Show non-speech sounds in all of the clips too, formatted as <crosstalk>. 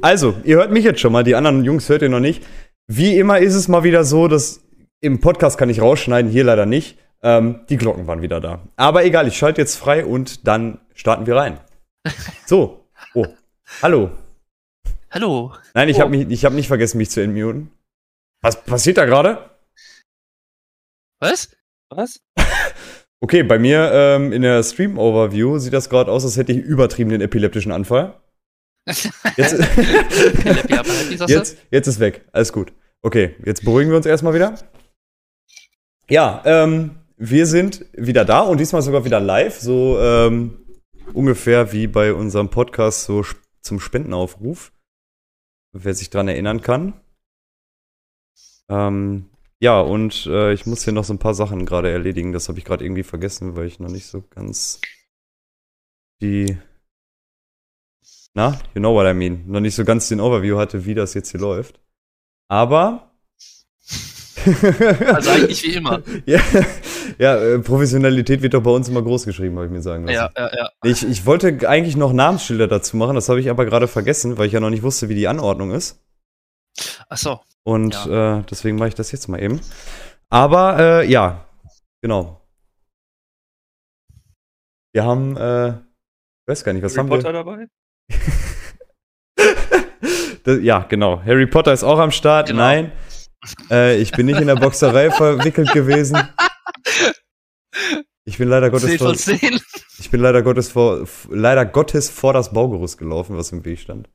Also, ihr hört mich jetzt schon mal, die anderen Jungs hört ihr noch nicht. Wie immer ist es mal wieder so, dass im Podcast kann ich rausschneiden, hier leider nicht. Ähm, die Glocken waren wieder da. Aber egal, ich schalte jetzt frei und dann starten wir rein. So. Oh. Hallo. Hallo. Nein, ich Oh. habe mich, ich habe nicht vergessen, mich zu entmuten. Was passiert da gerade? Was? Was? <laughs> Okay, bei mir ähm, in der Stream-Overview sieht das gerade aus, als hätte ich übertrieben den epileptischen Anfall. Jetzt, <laughs> jetzt, jetzt ist weg. Alles gut. Okay, jetzt beruhigen wir uns erstmal wieder. Ja, ähm, wir sind wieder da und diesmal sogar wieder live, so ähm, ungefähr wie bei unserem Podcast so zum Spendenaufruf. Wer sich dran erinnern kann. Ähm, ja, und äh, ich muss hier noch so ein paar Sachen gerade erledigen. Das habe ich gerade irgendwie vergessen, weil ich noch nicht so ganz die. Na, you know what I mean. Noch nicht so ganz den Overview hatte, wie das jetzt hier läuft. Aber. <laughs> Also eigentlich wie immer. <laughs> ja, ja äh, Professionalität wird doch bei uns immer groß geschrieben, habe ich mir sagen lassen. Ja, ja, ja. Ich, ich wollte eigentlich noch Namensschilder dazu machen, das habe ich aber gerade vergessen, weil ich ja noch nicht wusste, wie die Anordnung ist. Ach so. Und äh, deswegen mache ich das jetzt mal eben. Aber äh, ja, genau. Wir haben, äh, ich weiß gar nicht, was Harry haben Potter wir? dabei? Das, ja, genau. Harry Potter ist auch am Start. Genau. Nein, äh, ich bin nicht in der Boxerei <laughs> verwickelt gewesen. Ich bin leider Gottes 10 vor, von 10. ich bin leider Gottes vor, leider Gottes vor das Baugerüst gelaufen, was im Weg stand.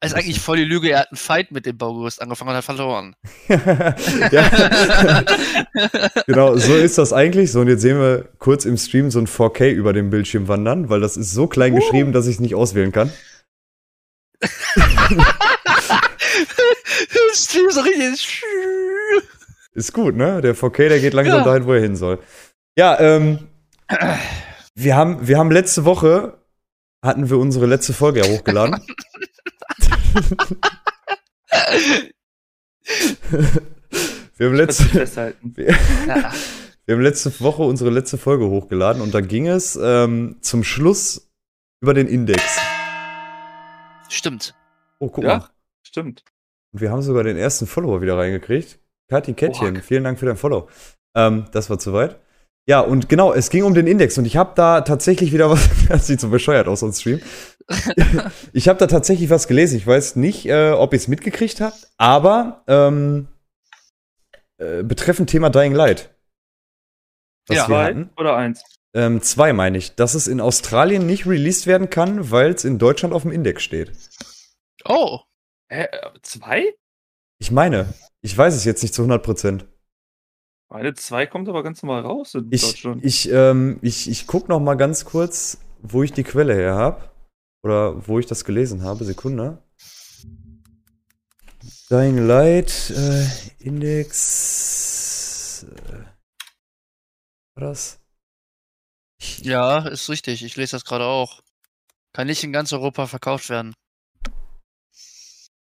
Das ist eigentlich voll die Lüge. Er hat einen Fight mit dem Baugerüst angefangen und hat verloren. <laughs> <laughs> genau, so ist das eigentlich. So, und jetzt sehen wir kurz im Stream so ein 4K über dem Bildschirm wandern, weil das ist so klein geschrieben, dass ich es nicht auswählen kann. Stream so richtig. Ist gut, ne? Der 4K, der geht langsam Ja. dahin, wo er hin soll. Ja, ähm, wir haben, wir haben letzte Woche, hatten wir unsere letzte Folge ja hochgeladen. <laughs> wir haben letzte, festhalten. <laughs> Ja. Wir haben letzte Woche unsere letzte Folge hochgeladen und da ging es ähm, zum Schluss über den Index. Stimmt. Oh, guck Ja. mal. Stimmt. Und wir haben sogar den ersten Follower wieder reingekriegt. Kathi Kettchen, Oha. vielen Dank für dein Follow. Ähm, das war soweit. Ja, und genau, es ging um den Index und ich habe da tatsächlich wieder was, <laughs> das sieht so bescheuert aus, so ein Stream. <laughs> ich habe da tatsächlich was gelesen. Ich weiß nicht, äh, ob ihr es mitgekriegt habt, aber ähm, äh, betreffend Thema Dying Light. Was Ja. wir hatten. oder eins? Ähm, zwei meine ich, dass es in Australien nicht released werden kann, weil es in Deutschland auf dem Index steht. Oh. Äh, zwei? Ich meine, ich weiß es jetzt nicht zu 100 Prozent. Meine zwei kommt aber ganz normal raus in Ich, Deutschland. ich, ähm, ich, ich guck noch mal ganz kurz, wo ich die Quelle her habe. Oder wo ich das gelesen habe. Sekunde. Dying Light, äh, Index. Äh, war das? Ja, ist richtig. Ich lese das gerade auch. Kann nicht in ganz Europa verkauft werden.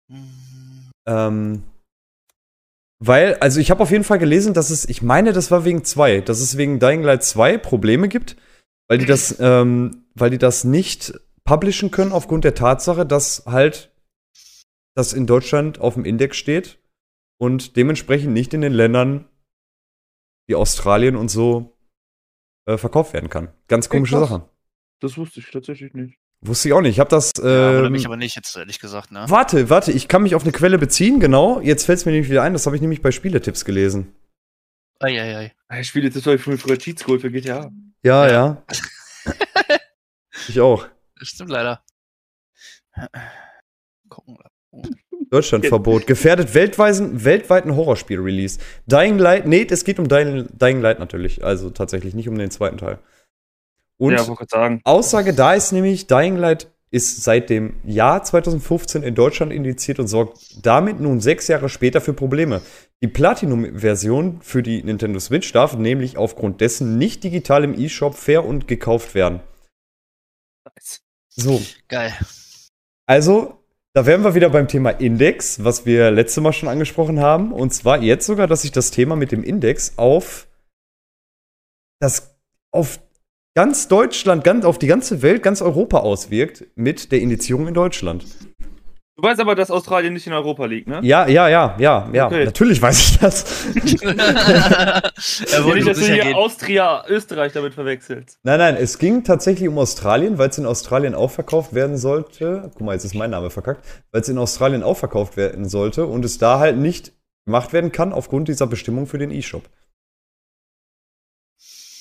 Hm, Ähm, weil, also ich habe auf jeden Fall gelesen, dass es, ich meine, das war wegen zwei, dass es wegen Dying Light 2 Probleme gibt, weil die das, <clears throat> ähm, weil die das nicht publishen können aufgrund der Tatsache, dass halt das in Deutschland auf dem Index steht und dementsprechend nicht in den Ländern wie Australien und so äh, verkauft werden kann. Ganz komische. Sache. Das wusste ich tatsächlich nicht. Wusste ich auch nicht. Ich habe das. Ja, ähm, mich aber nicht jetzt, ehrlich gesagt, ne? Warte, warte, ich kann mich auf eine Quelle beziehen, genau. Jetzt fällt es mir nämlich wieder ein, das habe ich nämlich bei Spieletipps gelesen. Eieiei. Ah, Ich spiele jetzt zum Beispiel früher Cheat School für GTA. Ja, Ja. ja. <laughs> ich auch. Das stimmt leider. Gucken. Deutschlandverbot. <laughs> Gefährdet weltweiten, weltweiten Horrorspiel-Release. Dying Light, nee, es geht um Dying, Dying Light natürlich. Also tatsächlich nicht um den zweiten Teil. Und ja. Aussage da ist nämlich, Dying Light ist seit dem Jahr 2015 in Deutschland indiziert und sorgt damit nun sechs Jahre später für Probleme. Die Platinum-Version für die Nintendo Switch darf nämlich aufgrund dessen nicht digital im eShop fair und gekauft werden. Nice. So, Geil. also, da wären wir wieder beim Thema Index, was wir letzte Mal schon angesprochen haben. Und zwar jetzt sogar, dass sich das Thema mit dem Index auf das auf ganz Deutschland, ganz auf die ganze Welt, ganz Europa auswirkt mit der Indizierung in Deutschland. Du weißt aber, dass Australien nicht in Europa liegt, ne? Ja, ja, ja, ja, ja. Okay. Natürlich weiß ich das. <laughs> er Ja, wollte nicht, dass du hier gehen. Austria, Österreich damit verwechselst. Nein, nein, es ging tatsächlich um Australien, weil es in Australien auch verkauft werden sollte. Guck mal, jetzt ist mein Name verkackt. Weil es in Australien auch verkauft werden sollte und es da halt nicht gemacht werden kann aufgrund dieser Bestimmung für den E-Shop.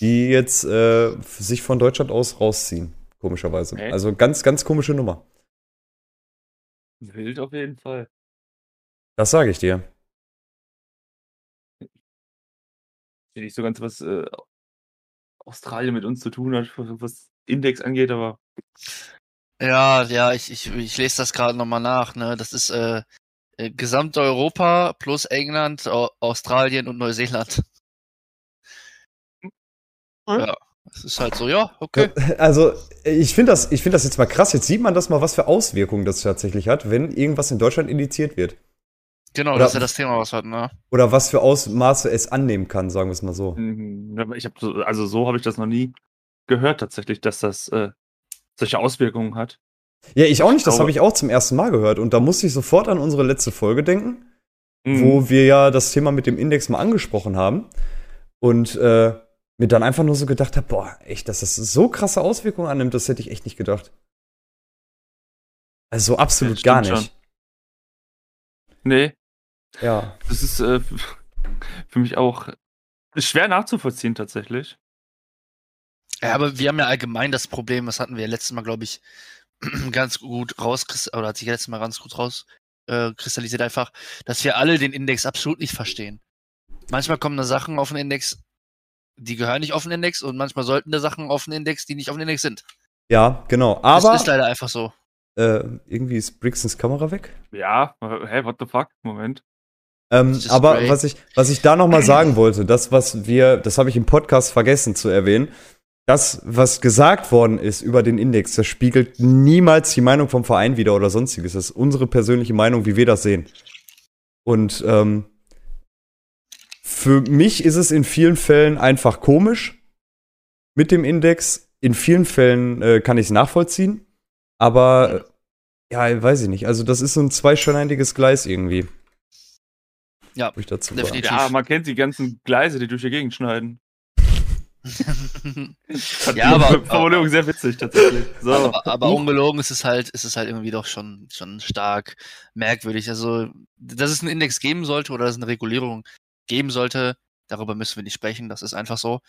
Die jetzt äh, sich von Deutschland aus rausziehen, komischerweise. Hä? Also ganz, ganz komische Nummer. Wild auf jeden Fall. Das sage ich dir. Ich weiß nicht so ganz, was äh, Australien mit uns zu tun hat, was Index angeht, aber Ja, ja, ich, ich, ich lese das gerade nochmal nach, ne? Das ist äh, äh, Gesamteuropa plus England, Au Australien und Neuseeland. Ja. Ja, es ist halt so, ja, okay. <laughs> Also, ich finde das, ich find das jetzt mal krass. Jetzt sieht man das mal, was für Auswirkungen das tatsächlich hat, wenn irgendwas in Deutschland indiziert wird. Genau, Oder- das ist ja das Thema, was wir hatten, ne? Oder was für Ausmaße es annehmen kann, sagen wir es mal so. Mhm, ich habe so, also so habe ich das noch nie gehört tatsächlich, dass das äh, solche Auswirkungen hat. Ja, ich auch nicht. Das habe ich auch zum ersten Mal gehört. Und da musste ich sofort an unsere letzte Folge denken, Mhm. wo wir ja das Thema mit dem Index mal angesprochen haben. Und äh, mir dann einfach nur so gedacht habe, boah, echt, dass das so krasse Auswirkungen annimmt, das hätte ich echt nicht gedacht. Also so absolut Ja, gar nicht. Nee, Ja. das ist äh, <laughs> für mich auch ist schwer nachzuvollziehen tatsächlich. Ja, aber wir haben ja allgemein das Problem, das hatten wir ja letztes Mal, glaube ich, <clears throat> ganz gut rauskristallisiert, oder hat sich letztes Mal ganz gut rauskristallisiert, äh, kristallisiert einfach, dass wir alle den Index absolut nicht verstehen. Manchmal kommen da Sachen auf den Index, die gehören nicht auf den Index und manchmal sollten da Sachen auf den Index, die nicht auf den Index sind. Ja, genau. Das Aber ist leider einfach so. äh, irgendwie ist Brixens Kamera weg. Ja, hä, what the fuck? Moment. Ähm, Das aber great. was ich, was ich da noch mal sagen wollte, das, was wir, das habe ich im Podcast vergessen zu erwähnen, das, was gesagt worden ist über den Index, das spiegelt niemals die Meinung vom Verein wider oder sonstiges. Das ist unsere persönliche Meinung, wie wir das sehen. Und ähm, für mich ist es in vielen Fällen einfach komisch mit dem Index. In vielen Fällen äh, kann ich es nachvollziehen. Aber äh, ja, weiß ich nicht. Also das ist so ein zweischneidiges Gleis irgendwie. Ja, ich dazu definitiv. Ja, man kennt die ganzen Gleise, die durch die Gegend schneiden. <laughs> Ja, aber- Formulierung sehr witzig tatsächlich. So. Aber, aber ungelogen ist es halt, ist es halt irgendwie doch schon, schon stark merkwürdig. Also, dass es einen Index geben sollte oder dass es eine Regulierung geben sollte, darüber müssen wir nicht sprechen. Das ist einfach so.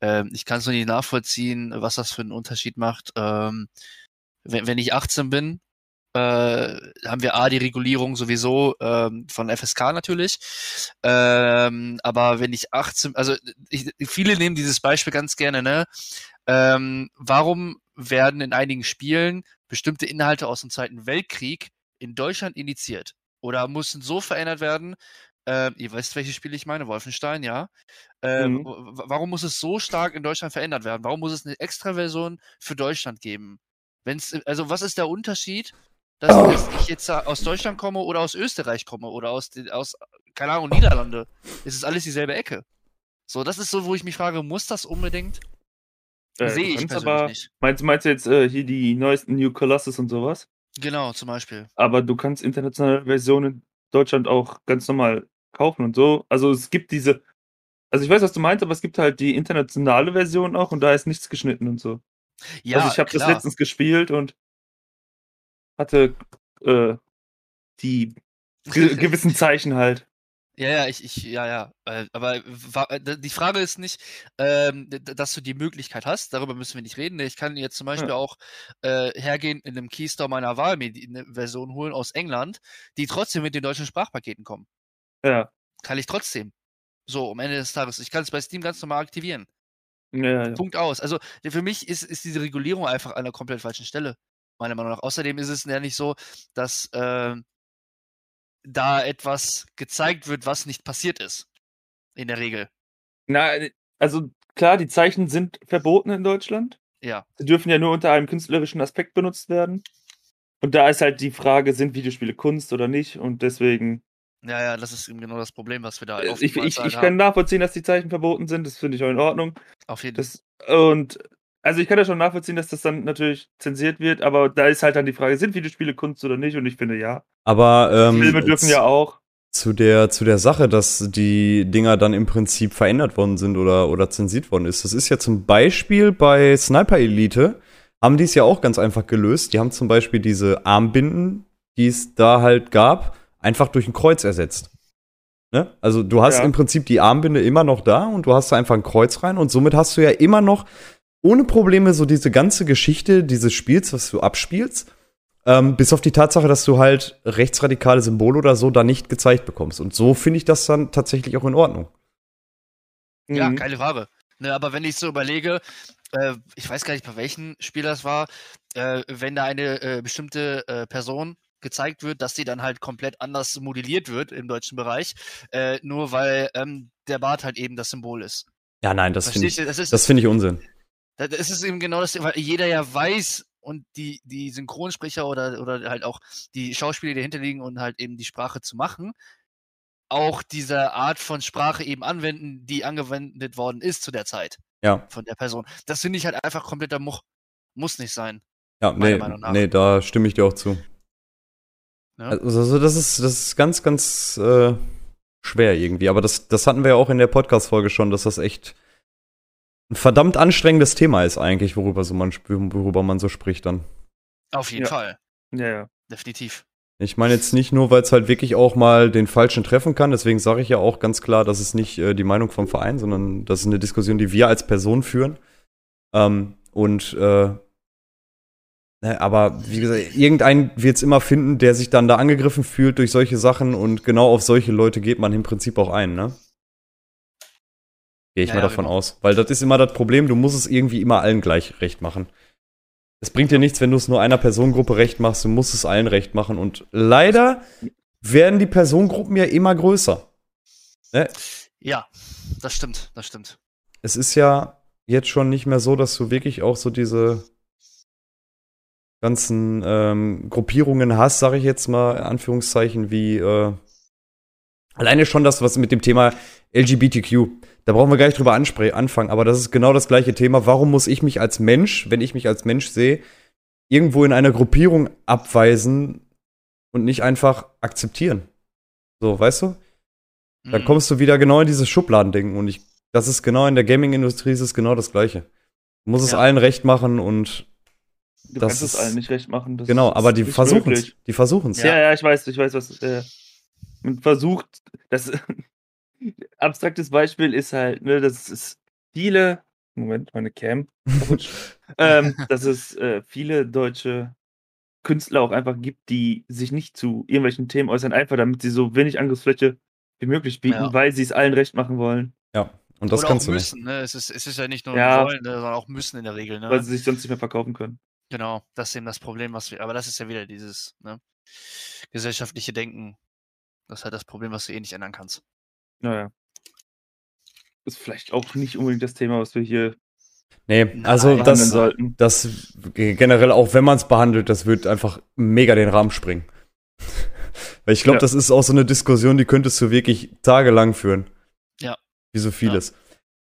Ähm, ich kann es nur nicht nachvollziehen, was das für einen Unterschied macht. Ähm, wenn, wenn ich 18 bin, äh, haben wir A, die Regulierung sowieso ähm, von FSK natürlich. Ähm, aber wenn ich 18, also ich, viele nehmen dieses Beispiel ganz gerne, ne? Ähm, warum werden in einigen Spielen bestimmte Inhalte aus dem Zweiten Weltkrieg in Deutschland indiziert? Oder mussten so verändert werden? Ähm, ihr wisst, welches Spiel ich meine, Wolfenstein, ja. Ähm, Mhm. Warum muss es so stark in Deutschland verändert werden? Warum muss es eine extra Version für Deutschland geben? Wenn's, also was ist der Unterschied, dass, dass ich jetzt aus Deutschland komme oder aus Österreich komme oder aus, aus keine Ahnung, Niederlande? Es ist alles dieselbe Ecke. So, das ist so, wo ich mich frage, muss das unbedingt? Äh, Sehe ich persönlich aber, nicht. Meinst, meinst du jetzt äh, hier die neuesten New Colossus und sowas? Genau, zum Beispiel. Aber du kannst internationale Versionen in Deutschland auch ganz normal kaufen und so. Also es gibt diese. Also ich weiß, was du meinst, aber es gibt halt die internationale Version auch und da ist nichts geschnitten und so. Ja, also ich habe das letztens gespielt und hatte äh, die ge <laughs> gewissen Zeichen halt. Ja, ja, ich, ich, ja, ja. Äh, aber äh, die Frage ist nicht, ähm, dass du die Möglichkeit hast, darüber müssen wir nicht reden. Ich kann jetzt zum Beispiel Ja. auch äh, hergehen in einem Keystore meiner Wahl mir eine Version holen aus England, die trotzdem mit den deutschen Sprachpaketen kommen. Ja. Kann ich trotzdem. So, am Ende des Tages. Ich kann es bei Steam ganz normal aktivieren. Ja, ja. Punkt aus. Also für mich ist, ist diese Regulierung einfach an der komplett falschen Stelle, meiner Meinung nach. Außerdem ist es ja nicht so, dass ähm, da etwas gezeigt wird, was nicht passiert ist. In der Regel. Na, also klar, die Zeichen sind verboten in Deutschland. Ja. Sie dürfen ja nur unter einem künstlerischen Aspekt benutzt werden. Und da ist halt die Frage, sind Videospiele Kunst oder nicht? Und deswegen, Ja, ja, das ist eben genau das Problem, was wir da äh, ich, ich, ich kann nachvollziehen, dass die Zeichen verboten sind. Das finde ich auch in Ordnung. Auf jeden Fall. Und also ich kann ja schon nachvollziehen, dass das dann natürlich zensiert wird, aber da ist halt dann die Frage, sind Videospiele Kunst oder nicht? Und ich finde ja. Aber ähm, Filme dürfen ja auch. zu der, zu der Sache, dass die Dinger dann im Prinzip verändert worden sind oder, oder zensiert worden ist. Das ist ja zum Beispiel bei Sniper Elite, haben die es ja auch ganz einfach gelöst. Die haben zum Beispiel diese Armbinden, die es da halt gab, einfach durch ein Kreuz ersetzt. Ne? Also du hast Ja. im Prinzip die Armbinde immer noch da und du hast da einfach ein Kreuz rein und somit hast du ja immer noch ohne Probleme so diese ganze Geschichte dieses Spiels, was du abspielst, ähm, bis auf die Tatsache, dass du halt rechtsradikale Symbole oder so da nicht gezeigt bekommst. Und so finde ich das dann tatsächlich auch in Ordnung. Ja, Mhm. keine Frage. Ne, aber wenn ich so überlege, äh, ich weiß gar nicht, bei welchem Spiel das war, äh, wenn da eine äh, bestimmte äh, Person gezeigt wird, dass die dann halt komplett anders modelliert wird im deutschen Bereich, äh, nur weil ähm, der Bart halt eben das Symbol ist. Ja, nein, das finde ich? Das ist, das finde ich Unsinn. da- das ist eben genau das, weil jeder ja weiß und die, die Synchronsprecher oder, oder halt auch die Schauspieler, die dahinter liegen und halt eben die Sprache zu machen, auch diese Art von Sprache eben anwenden, die angewendet worden ist zu der Zeit Ja, von der Person. Das finde ich halt einfach kompletter Much. Muss nicht sein. ja, nee, Meinung nach. nee, da stimme ich dir auch zu. Ne? Also, also das ist, das ist ganz, ganz äh, schwer irgendwie. Aber das, das hatten wir ja auch in der Podcast-Folge schon, dass das echt ein verdammt anstrengendes Thema ist eigentlich, worüber, so man, worüber man so spricht dann. Auf jeden Ja. Fall. Ja, ja. Definitiv. Ich meine jetzt nicht nur, weil es halt wirklich auch mal den Falschen treffen kann, deswegen sage ich ja auch ganz klar, das ist nicht äh, die Meinung vom Verein, sondern das ist eine Diskussion, die wir als Person führen. Ähm, und äh, aber wie gesagt, irgendein wird es immer finden, der sich dann da angegriffen fühlt durch solche Sachen und genau auf solche Leute geht man im Prinzip auch ein, ne? Gehe ich Ja, mal ja, davon genau. aus. Weil das ist immer das Problem, du musst es irgendwie immer allen gleich recht machen. Es bringt dir nichts, wenn du es nur einer Personengruppe recht machst, du musst es allen recht machen. Und leider werden die Personengruppen ja immer größer. Ne? Ja, das stimmt. Das stimmt. Es ist ja jetzt schon nicht mehr so, dass du wirklich auch so diese ganzen ähm, Gruppierungen hast, sage ich jetzt mal, in Anführungszeichen, wie äh, alleine schon das, was mit dem Thema LGBTQ, da brauchen wir gar nicht drüber anfangen, aber das ist genau das gleiche Thema. Warum muss ich mich als Mensch, wenn ich mich als Mensch sehe, irgendwo in einer Gruppierung abweisen und nicht einfach akzeptieren? So, weißt du? Dann Mhm. kommst du wieder genau in dieses Schubladendenken und ich, das ist genau in der Gaming-Industrie ist es genau das Gleiche. Du musst es Ja. allen recht machen und Du Das kannst es ist- allen nicht recht machen. Das genau, ist aber die nicht versuchen es. Die versuchen es. Ja. ja, ich weiß, ich weiß, was. Äh, man versucht, das <laughs> abstraktes Beispiel ist halt, ne, dass es viele, Moment, meine Cam, <laughs> ähm, dass es äh, viele deutsche Künstler auch einfach gibt, die sich nicht zu irgendwelchen Themen äußern, einfach damit sie so wenig Angriffsfläche wie möglich bieten, Ja. weil sie es allen recht machen wollen, Und das Oder kannst auch du nicht. müssen, ne? Es ist, es ist ja nicht nur Ja. wollen, sondern auch müssen in der Regel, ne? weil sie sich sonst nicht mehr verkaufen können. Genau, das ist eben das Problem, was wir, aber das ist ja wieder dieses ne, gesellschaftliche Denken. Das ist halt das Problem, was du eh nicht ändern kannst. Naja. Ist vielleicht auch nicht unbedingt das Thema, was wir hier Nee, Nein. also behandeln das, sollten. das generell, auch wenn man es behandelt, das wird einfach mega den Rahmen springen. <laughs> Weil ich glaube, Ja. das ist auch so eine Diskussion, die könntest du wirklich tagelang führen. Ja. Wie so vieles.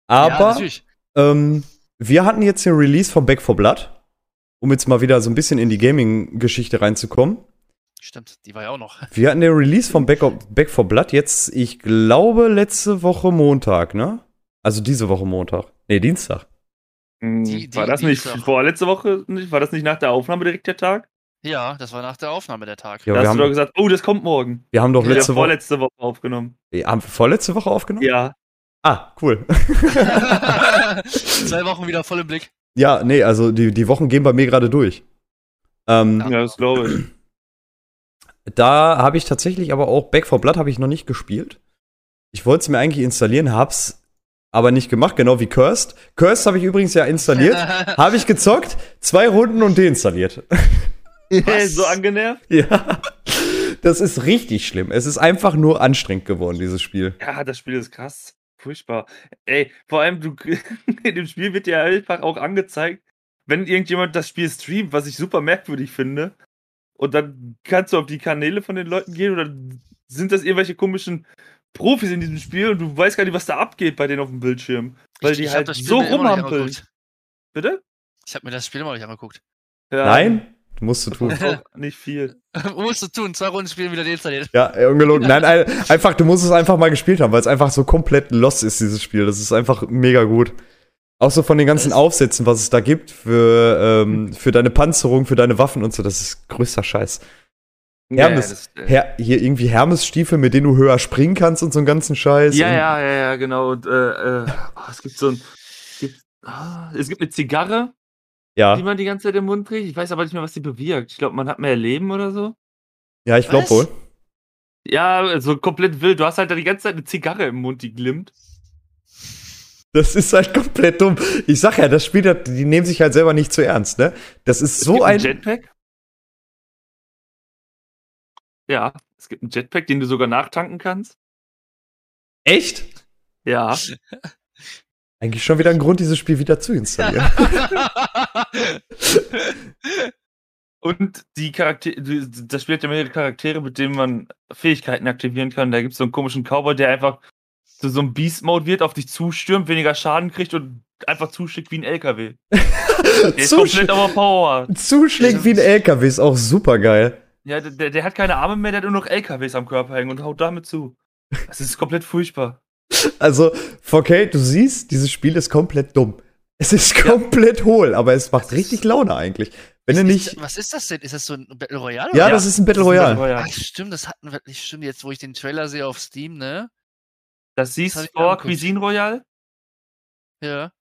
ja, Aber natürlich. Ähm, wir hatten jetzt den Release von Back for Blood, um jetzt mal wieder so ein bisschen in die Gaming-Geschichte reinzukommen. Stimmt, die war ja auch noch. Wir hatten den Release von Back, Back for Blood jetzt, ich glaube, letzte Woche Montag, ne? Also diese Woche Montag. Nee, Dienstag. Hm, Die- die- war das nicht doch- vorletzte Woche? War das nicht nach der Aufnahme direkt der Tag? Ja, das war nach der Aufnahme der Tag. Ja, da wir hast du doch haben, gesagt, oh, das kommt morgen. wir haben doch Wir haben letzte Woche. vorletzte Woche aufgenommen. Wir haben vorletzte Woche aufgenommen? Ja. Ah, cool. <laughs> <laughs> Zwei Wochen wieder voll im Blick. Ja, nee, also die, die Wochen gehen bei mir gerade durch. Ähm, Ja. Das glaube ich. Da habe ich tatsächlich aber auch Back for Blood habe ich noch nicht gespielt. Ich wollte es mir eigentlich installieren, hab's aber nicht gemacht, genau wie Cursed. Cursed habe ich übrigens ja installiert, <laughs> habe ich gezockt, zwei Runden und deinstalliert. <laughs> Was? so angenervt? ja. Das ist richtig schlimm. Es ist einfach nur anstrengend geworden, dieses Spiel. Ja, das Spiel ist krass. Furchtbar. Ey, vor allem, du, <laughs> in dem Spiel wird ja einfach auch angezeigt, wenn irgendjemand das Spiel streamt, was ich super merkwürdig finde. Und dann kannst du auf die Kanäle von den Leuten gehen oder sind das irgendwelche komischen Profis in diesem Spiel und du weißt gar nicht, was da abgeht bei denen auf dem Bildschirm. Weil Ich- die ich halt das Spiel so rumhampeln. Bitte? Ich habe mir das Spiel immer noch nicht angeguckt. Ja. Nein? Musst du tun. <laughs> <laughs> Nicht viel. <laughs> musst du tun, zwei Runden spielen wieder deinstalliert. Ja, ungelogen. Nein, ein, einfach, du musst es einfach mal gespielt haben, weil es einfach so komplett lost ist, dieses Spiel. Das ist einfach mega gut. Auch so von den ganzen Aufsätzen, was es da gibt für, ähm, für deine Panzerung, für deine Waffen und so, das ist größter Scheiß. Hermes, das, äh, Her hier irgendwie Hermes-Stiefel, mit denen du höher springen kannst und so einen ganzen Scheiß. ja, ja, ja, ja, genau. Und, äh, äh, oh, es gibt so ein. Es gibt, ah, es gibt eine Zigarre, die Ja, man die ganze Zeit im Mund trägt. Ich weiß aber nicht mehr, was die bewirkt. Ich glaube, man hat mehr Leben oder so. ja ich glaube wohl. Ja, so komplett wild. Du hast halt die ganze Zeit eine Zigarre im Mund, die glimmt. Das ist halt komplett dumm. Ich sag ja, das Spiel, die nehmen sich halt selber nicht zu ernst, ne? Das ist Es so gibt ein. Jetpack. Ja, es gibt einen Jetpack, den du sogar nachtanken kannst. Echt? Ja. <laughs> Eigentlich schon wieder ein Grund, dieses Spiel wieder zu installieren. <laughs> Und die Charaktere, das Spiel hat ja mehrere Charaktere, mit denen man Fähigkeiten aktivieren kann. Da gibt es so einen komischen Cowboy, der einfach zu so einem Beast-Mode wird, auf dich zustürmt, weniger Schaden kriegt und einfach zuschickt wie ein LKW. Der <laughs> ist komplett overpowered. Zuschlägt wie ein LKW ist auch super geil. Ja, der, der hat keine Arme mehr, der hat nur noch LKWs am Körper hängen und haut damit zu. Das ist komplett furchtbar. Also, 4K, du siehst, dieses Spiel ist komplett dumm. Es ist komplett hohl, aber es macht richtig Laune eigentlich. Wenn du nicht. Was ist das denn? Ist das so ein Battle Royale? Ja, das ist ein Battle Das ist Royale. Ach, stimmt, das hatten wir nicht. Stimmt, jetzt, wo ich den Trailer sehe auf Steam, ne? Das siehst Das du vor. Cuisine Royale. Ja.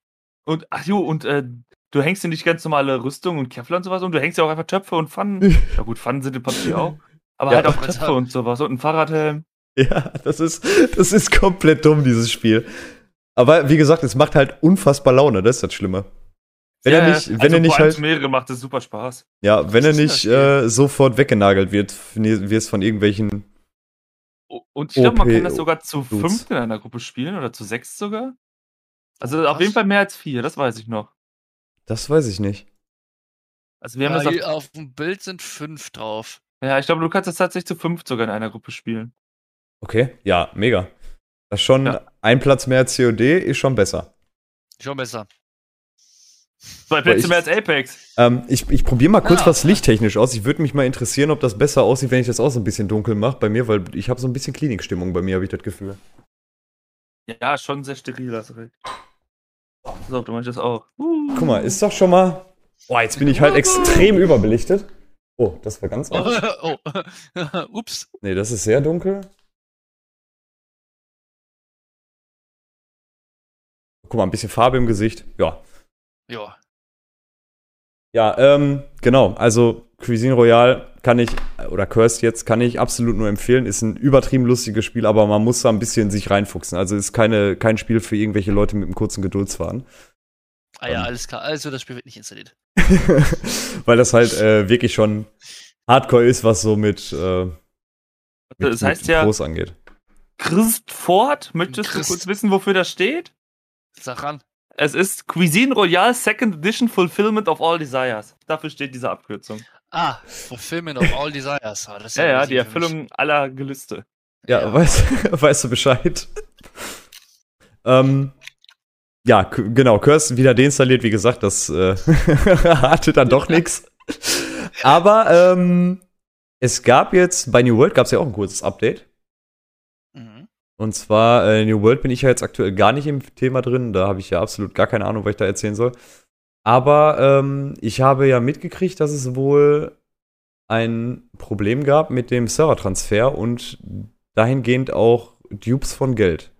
Und, ach jo, und äh, du hängst dir nicht ganz normale Rüstung und Kevlar und sowas und du hängst ja auch einfach Töpfe und Pfannen. <laughs> ja gut, Pfannen sind im PUBG auch. <laughs> Aber Ja. halt auch Töpfe und sowas und ein Fahrradhelm. <laughs> Ja, das ist, das ist komplett dumm, dieses Spiel. Aber wie gesagt, es macht halt unfassbar Laune, das ist das Schlimme. Wenn Ja, er nicht, wenn also er nicht halt, mehrere macht es super Spaß. ja, wenn er nicht äh, sofort weggenagelt wird, wie es von irgendwelchen. Und ich glaube, man kann das sogar zu fünft in einer Gruppe spielen oder zu sechs sogar. Also auf Krass. jeden Fall mehr als vier, das weiß ich noch. Das weiß ich nicht. Also wir haben ja, das auf, auf dem Bild sind fünf drauf. ja, ich glaube, du kannst das tatsächlich zu fünft sogar in einer Gruppe spielen. Okay, ja, mega. Das ist schon Ja. ein Platz mehr als COD, ist schon besser. Schon besser. Zwei Plätze mehr als Apex. Ähm, ich ich probiere mal kurz Ah. was lichttechnisch aus. Ich würde mich mal interessieren, ob das besser aussieht, wenn ich das auch so ein bisschen dunkel mache bei mir, weil ich habe so ein bisschen Klinikstimmung bei mir, habe ich das Gefühl. Ja, schon sehr steril, hast du recht. So, du meinst das auch. Uh. Guck mal, ist doch schon mal. Boah, jetzt bin ich halt extrem überbelichtet. Oh, das war ganz <laughs> Oh, anders. <laughs> oh. Ups. Nee, das ist sehr dunkel. Guck mal, ein bisschen Farbe im Gesicht. Ja. Ja. Ja, ähm, genau. Also Cuisine Royale kann ich, oder Cursed jetzt, kann ich absolut nur empfehlen. Ist ein übertrieben lustiges Spiel, aber man muss da ein bisschen sich reinfuchsen. Also ist keine, kein Spiel für irgendwelche Leute mit einem kurzen Geduldsfaden. Ah ja, Ähm. alles klar. Also das Spiel wird nicht installiert. <laughs> Weil das halt äh, wirklich schon Hardcore ist, was so mit, äh, mit, Das heißt mit ja Groß angeht. Christfort. Möchtest Christ- du kurz wissen, wofür das steht? Sag ran. Es ist Cuisine Royale Second Edition Fulfillment of All Desires. Dafür steht diese Abkürzung. Ah, Fulfillment of All Desires. Ah, das ist Ja, ja, wichtig die. Erfüllung aller Gelüste. Ja, Ja. Weißt, <laughs> weißt du Bescheid? ähm, ja, genau, Curse wieder deinstalliert, wie gesagt, das äh, <laughs> hatte dann doch nichts. Aber ähm, es gab jetzt, bei New World gab es ja auch ein kurzes Update. Und zwar, äh, New World bin ich ja jetzt aktuell gar nicht im Thema drin. Da habe ich ja absolut gar keine Ahnung, was ich da erzählen soll. Aber ähm, ich habe ja mitgekriegt, dass es wohl ein Problem gab mit dem Servertransfer und dahingehend auch Dupes von Geld.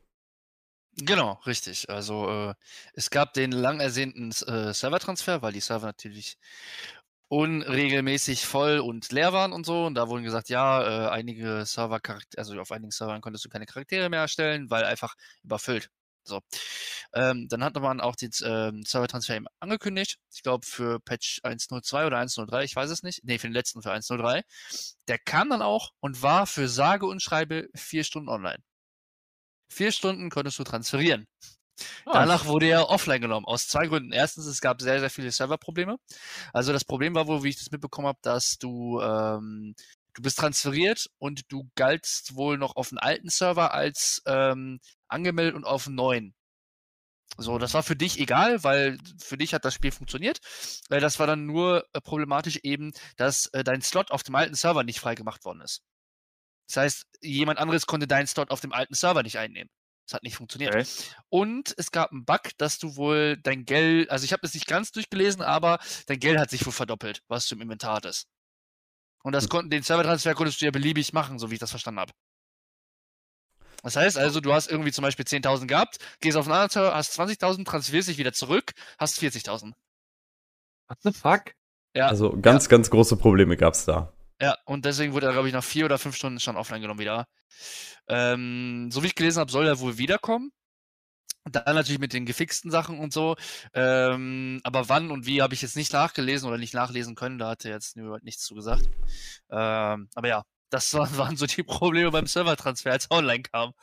Genau, richtig. Also äh, es gab den lang ersehnten äh, Servertransfer, weil die Server natürlich unregelmäßig voll und leer waren und so. Und da wurden gesagt, ja, äh, einige Server, also auf einigen Servern konntest du keine Charaktere mehr erstellen, weil einfach überfüllt. So. Ähm, dann hat man auch den ähm, Servertransfer eben angekündigt. Ich glaube für Patch 1.02 oder 1.03, ich weiß es nicht. Nee, für den letzten für 1.03. Der kam dann auch und war für sage und schreibe vier Stunden online. Vier Stunden konntest du transferieren. Danach wurde er offline genommen, aus zwei Gründen. Erstens, es gab sehr, sehr viele Serverprobleme. Also das Problem war wohl, wie ich das mitbekommen habe, dass du, ähm, du bist transferiert und du galtst wohl noch auf einen alten Server als ähm, angemeldet und auf einen neuen. So, das war für dich egal, weil für dich hat das Spiel funktioniert. Äh, das war dann nur äh, problematisch eben, dass äh, dein Slot auf dem alten Server nicht freigemacht worden ist. Das heißt, jemand anderes konnte deinen Slot auf dem alten Server nicht einnehmen. Das hat nicht funktioniert. Okay. Und es gab einen Bug, dass du wohl dein Geld, also ich habe es nicht ganz durchgelesen, aber dein Geld hat sich wohl verdoppelt, was du im Inventar hattest. Und das Hm. konnten, den Servertransfer konntest du ja beliebig machen, so wie ich das verstanden habe. Das heißt also, du hast irgendwie zum Beispiel 10.000 gehabt, gehst auf einen anderen Server, hast 20.000, transferierst dich wieder zurück, hast 40.000. What the fuck? Ja, Also ganz, ganz große Probleme gab's da. Ja, und deswegen wurde er, glaube ich, nach vier oder fünf Stunden schon offline genommen wieder. Ähm, so wie ich gelesen habe, soll er wohl wiederkommen. Dann natürlich mit den gefixten Sachen und so. Ähm, aber wann und wie habe ich jetzt nicht nachgelesen oder nicht nachlesen können. Da hatte jetzt New World nichts zu gesagt. Ähm, aber ja, das <laughs> waren, so die Probleme beim Servertransfer, als er online kam.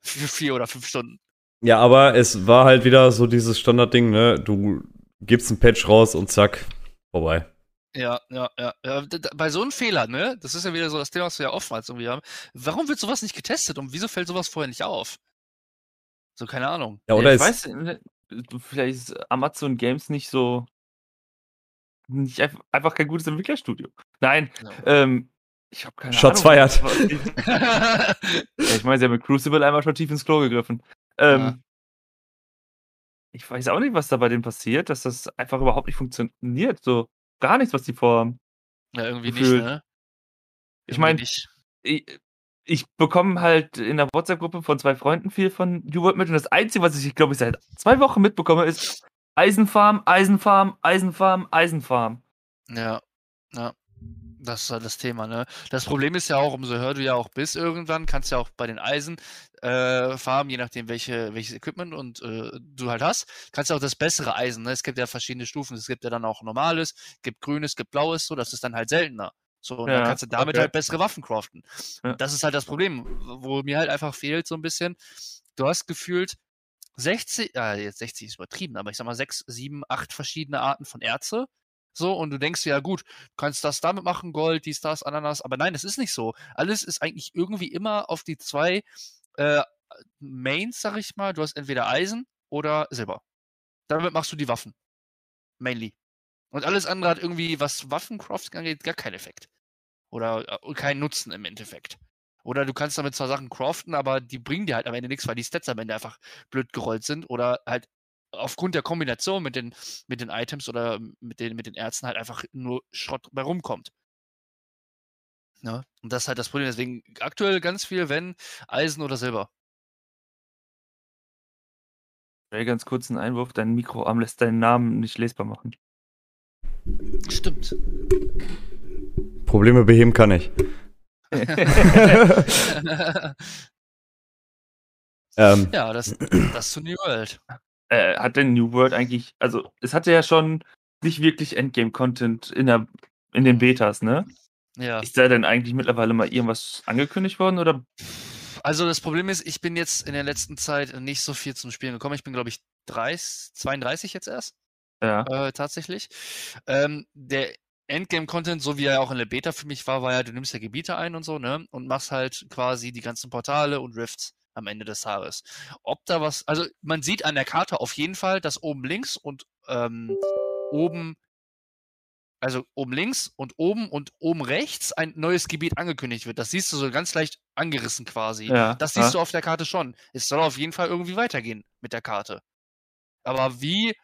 Für vier oder fünf Stunden. Ja, aber es war halt wieder so dieses Standardding, ne? Du gibst einen Patch raus und zack, vorbei. Ja, ja, ja. bei so einem Fehler, ne? Das ist ja wieder so das Thema, was wir ja oftmals irgendwie haben. Warum wird sowas nicht getestet und wieso fällt sowas vorher nicht auf? So, keine Ahnung. Ja, oder ich weiß, ne, vielleicht ist Amazon Games nicht so. Nicht einfach, einfach kein gutes Entwicklerstudio. Nein, Ja. ähm, ich habe keine Shots Ahnung. was- <laughs> Ja, ich meine, sie haben mit Crucible einmal schon tief ins Klo gegriffen. Ähm, Ja. Ich weiß auch nicht, was da bei denen passiert, dass das einfach überhaupt nicht funktioniert. So gar nichts, was die vorhaben. ja, irgendwie nicht, Gefühlt. ne? Ich meine, nicht. ich, ich bekomme halt in der WhatsApp-Gruppe von zwei Freunden viel von New World mit und das Einzige, was ich, glaube ich, seit zwei Wochen mitbekomme, ist Eisenfarm, Eisenfarm, Eisenfarm, Eisenfarm. Ja, ja. Das ist halt das Thema, ne? Das Problem ist ja auch, umso höher du ja auch bist irgendwann, kannst ja auch bei den Eisen äh, farmen, je nachdem welche, welches Equipment und äh, du halt hast, kannst du auch das bessere Eisen, ne? Es gibt ja verschiedene Stufen, es gibt ja dann auch normales, gibt grünes, gibt blaues, so, das ist dann halt seltener. So, und dann Ja, kannst du damit okay. halt bessere Waffen craften. Ja. Und das ist halt das Problem, wo mir halt einfach fehlt so ein bisschen. Du hast gefühlt 60, äh, jetzt 60 ist übertrieben, aber ich sag mal 6, 7, 8 verschiedene Arten von Erze. So, und du denkst ja gut, du kannst das damit machen, Gold, dies, das, Ananas, aber nein, das ist nicht so. Alles ist eigentlich irgendwie immer auf die zwei äh, Mains, sag ich mal. Du hast entweder Eisen oder Silber. Damit machst du die Waffen. Mainly. Und alles andere hat irgendwie, was Waffencrafting angeht, gar keinen Effekt. Oder äh, keinen Nutzen im Endeffekt. Oder du kannst damit zwar Sachen craften, aber die bringen dir halt am Ende nichts, weil die Stats am Ende einfach blöd gerollt sind oder halt aufgrund der Kombination mit den, mit den Items oder mit den, mit den Ärzten halt einfach nur Schrott bei rumkommt. Ne? Und das ist halt das Problem. Deswegen aktuell ganz viel, wenn Eisen oder Silber. Ray, ganz kurz einen Einwurf, dein Mikroarm lässt deinen Namen nicht lesbar machen. Stimmt. Probleme beheben kann ich. <laughs> <laughs> ähm, ja, das, das zu New World. Äh, hat denn New World eigentlich, also es hatte ja schon nicht wirklich Endgame-Content in, der, in den Betas, ne? Ja. Ist da denn eigentlich mittlerweile mal irgendwas angekündigt worden oder? Also das Problem ist, ich bin jetzt in der letzten Zeit nicht so viel zum Spielen gekommen. Ich bin, glaube ich, 30, 32 jetzt erst. Ja. äh, tatsächlich. Ähm, der Endgame-Content, so wie er auch in der Beta für mich war, war ja, du nimmst ja Gebiete ein und so, ne? Und machst halt quasi die ganzen Portale und Rifts am Ende des Tages. Ob da was, also man sieht an der Karte auf jeden Fall, dass oben links und ähm, oben, also oben links und oben und oben rechts ein neues Gebiet angekündigt wird. Das siehst du so ganz leicht angerissen quasi. Ja, Das siehst ja. du auf der Karte schon. Es soll auf jeden Fall irgendwie weitergehen mit der Karte. Aber wie?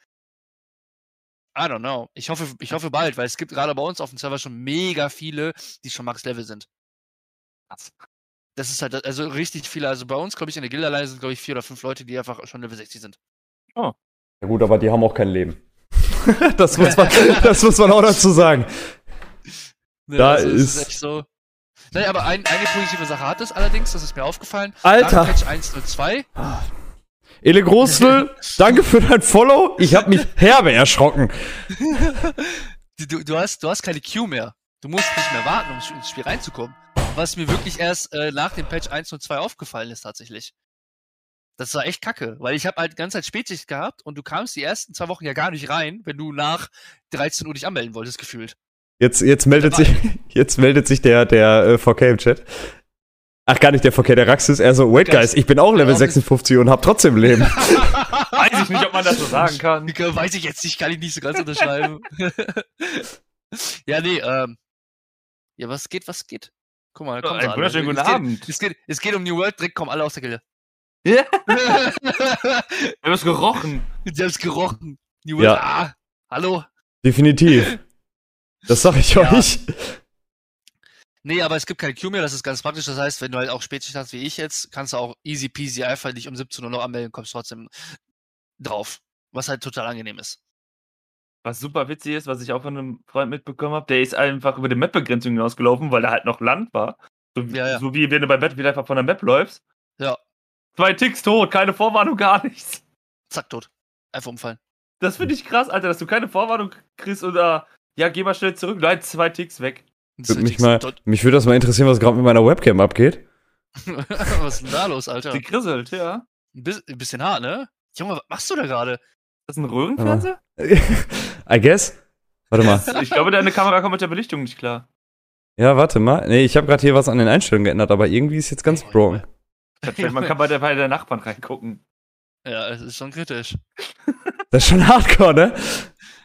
I don't know. Ich hoffe, ich hoffe bald, weil es gibt gerade bei uns auf dem Server schon mega viele, die schon Max Level sind. Krass. Das ist halt, also richtig viele. Also bei uns, glaube ich, in der Guild alleine sind, glaube ich, vier oder fünf Leute, die einfach schon Level 60 sind. ja gut, aber die haben auch kein Leben. <laughs> das, muss man, <laughs> das muss man auch dazu sagen. Ne, Da also es ist- echt so. Naja, aber ein, eine positive Sache hat es allerdings, das ist mir aufgefallen. Alter. Nach Patch 102 Ele Großel, <laughs> danke für dein Follow. Ich habe mich herbe erschrocken. du, du, hast, du hast keine Queue mehr. Du musst nicht mehr warten, um ins Spiel reinzukommen. Was mir wirklich erst äh, nach dem Patch 1 und 2 aufgefallen ist, tatsächlich. Das war echt kacke, weil ich habe halt die ganze Zeit Spätschicht gehabt und du kamst die ersten zwei Wochen ja gar nicht rein, wenn du nach 13 Uhr dich anmelden wolltest, gefühlt. Jetzt, jetzt meldet sich, <laughs> jetzt meldet sich der, der äh, VK im Chat. Ach, gar nicht der verkehrte Raxis, er so, wait guys, ich bin auch Level Ja, 56 und hab trotzdem Leben. <laughs> Weiß ich nicht, ob man das so sagen kann. Weiß ich jetzt nicht, kann ich nicht so ganz unterschreiben. <laughs> ja, nee, ähm. Ja, was geht, was geht? Guck mal, da sie Einen alle. wunderschönen guten es geht, Abend. Es geht, es geht um New World, direkt kommen alle aus der Gilde. Ja, wir haben es gerochen. haben es gerochen. New World, Ja. ah, hallo. Definitiv. <laughs> Das sag ich Ja. euch. Nee, aber es gibt kein Queue mehr, das ist ganz praktisch. Das heißt, wenn du halt auch Spätschicht hast wie ich jetzt, kannst du auch easy peasy einfach dich um 17 Uhr noch anmelden, kommst trotzdem drauf. Was halt total angenehm ist. Was super witzig ist, was ich auch von einem Freund mitbekommen habe, der ist einfach über die Map-Begrenzung hinausgelaufen, weil da halt noch Land war. So, wie- Ja, ja. so wie wenn du bei Battlefield einfach von der Map läufst. Ja. Zwei Ticks tot, keine Vorwarnung, gar nichts. Zack, tot. Einfach umfallen. Das finde ich krass, Alter, dass du keine Vorwarnung kriegst oder ja, geh mal schnell zurück. Nein, zwei Ticks weg. Würde mich, mal, mich würde das mal interessieren, was gerade mit meiner Webcam abgeht. <laughs> was ist denn da los, Alter? Die krisselt, ja. Ein bis- ein bisschen hart, ne? Junge, was machst du da gerade? Das ist ein Röhrenfernseher? <laughs> I guess. Warte mal. <laughs> Ich glaube, deine Kamera kommt mit der Belichtung nicht klar. Ja, warte mal. Nee, ich habe gerade hier was an den Einstellungen geändert, aber irgendwie ist jetzt ganz Oh, broken. Man kann bei der, bei der Nachbarn reingucken. Ja, es ist schon kritisch. <laughs> Das ist schon hardcore, ne?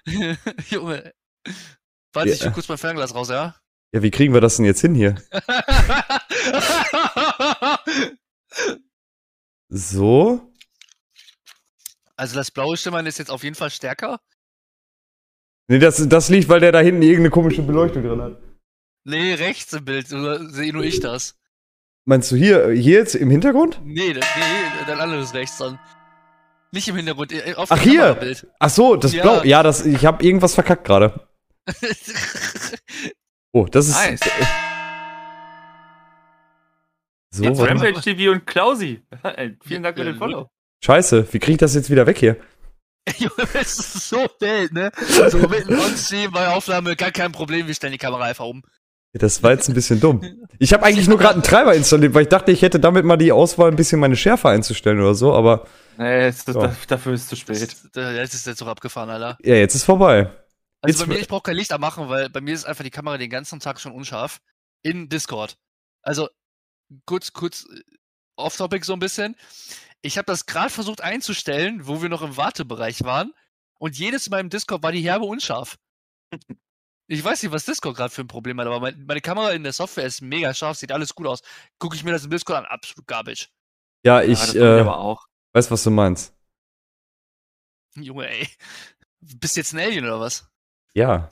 <laughs> Junge. Warte, ich Ja. will kurz mein Fernglas raus, ja? Ja, wie kriegen wir das denn jetzt hin hier? So. also das blaue Schimmern ist jetzt auf jeden Fall stärker. Nee, das, das liegt, weil der da hinten irgendeine komische Beleuchtung drin hat. Nee, rechts im Bild, oder sehe nur ich das? Meinst du hier, hier jetzt im Hintergrund? Nee, das, nee, dein anderes rechts dann. Nicht im Hintergrund, äh, auf Ach, dem hier! Kamerabild. Ach so, das Ja. Blau. Ja, das, ich habe irgendwas verkackt gerade. <laughs> Oh, das ist. Nice. So, Jetzt. Rampage TV und Klausi. <laughs> Vielen Dank für den Follow. Scheiße, wie krieg ich das jetzt wieder weg hier? <laughs> Junge, das ist so wild, ne? So mitten on stream bei Aufnahme, gar kein Problem, wir stellen die Kamera einfach um. Das war jetzt ein bisschen dumm. Ich habe eigentlich nur gerade einen Treiber installiert, weil ich dachte, ich hätte damit mal die Auswahl, ein bisschen meine Schärfe einzustellen oder so, aber Nee, es ist, Ja. da- dafür ist es zu spät. Das, jetzt ist der Zug abgefahren, Alter. ja, jetzt ist vorbei. Also Jetzt- bei mir, ich brauche kein Licht anmachen, weil bei mir ist einfach die Kamera den ganzen Tag schon unscharf. In Discord. Also, kurz, kurz äh, off-topic so ein bisschen. Ich habe das gerade versucht einzustellen, wo wir noch im Wartebereich waren. Und jedes Mal im Discord war die herbe unscharf. Ich weiß nicht, was Discord gerade für ein Problem hat, aber mein, meine Kamera in der Software ist mega scharf, sieht alles gut aus. Gucke ich mir das im Discord an, absolut garbage. Ja, ja, ich das äh, äh, aber auch. weiß, was du meinst. Junge, ey. Bist jetzt ein Alien oder was? Ja.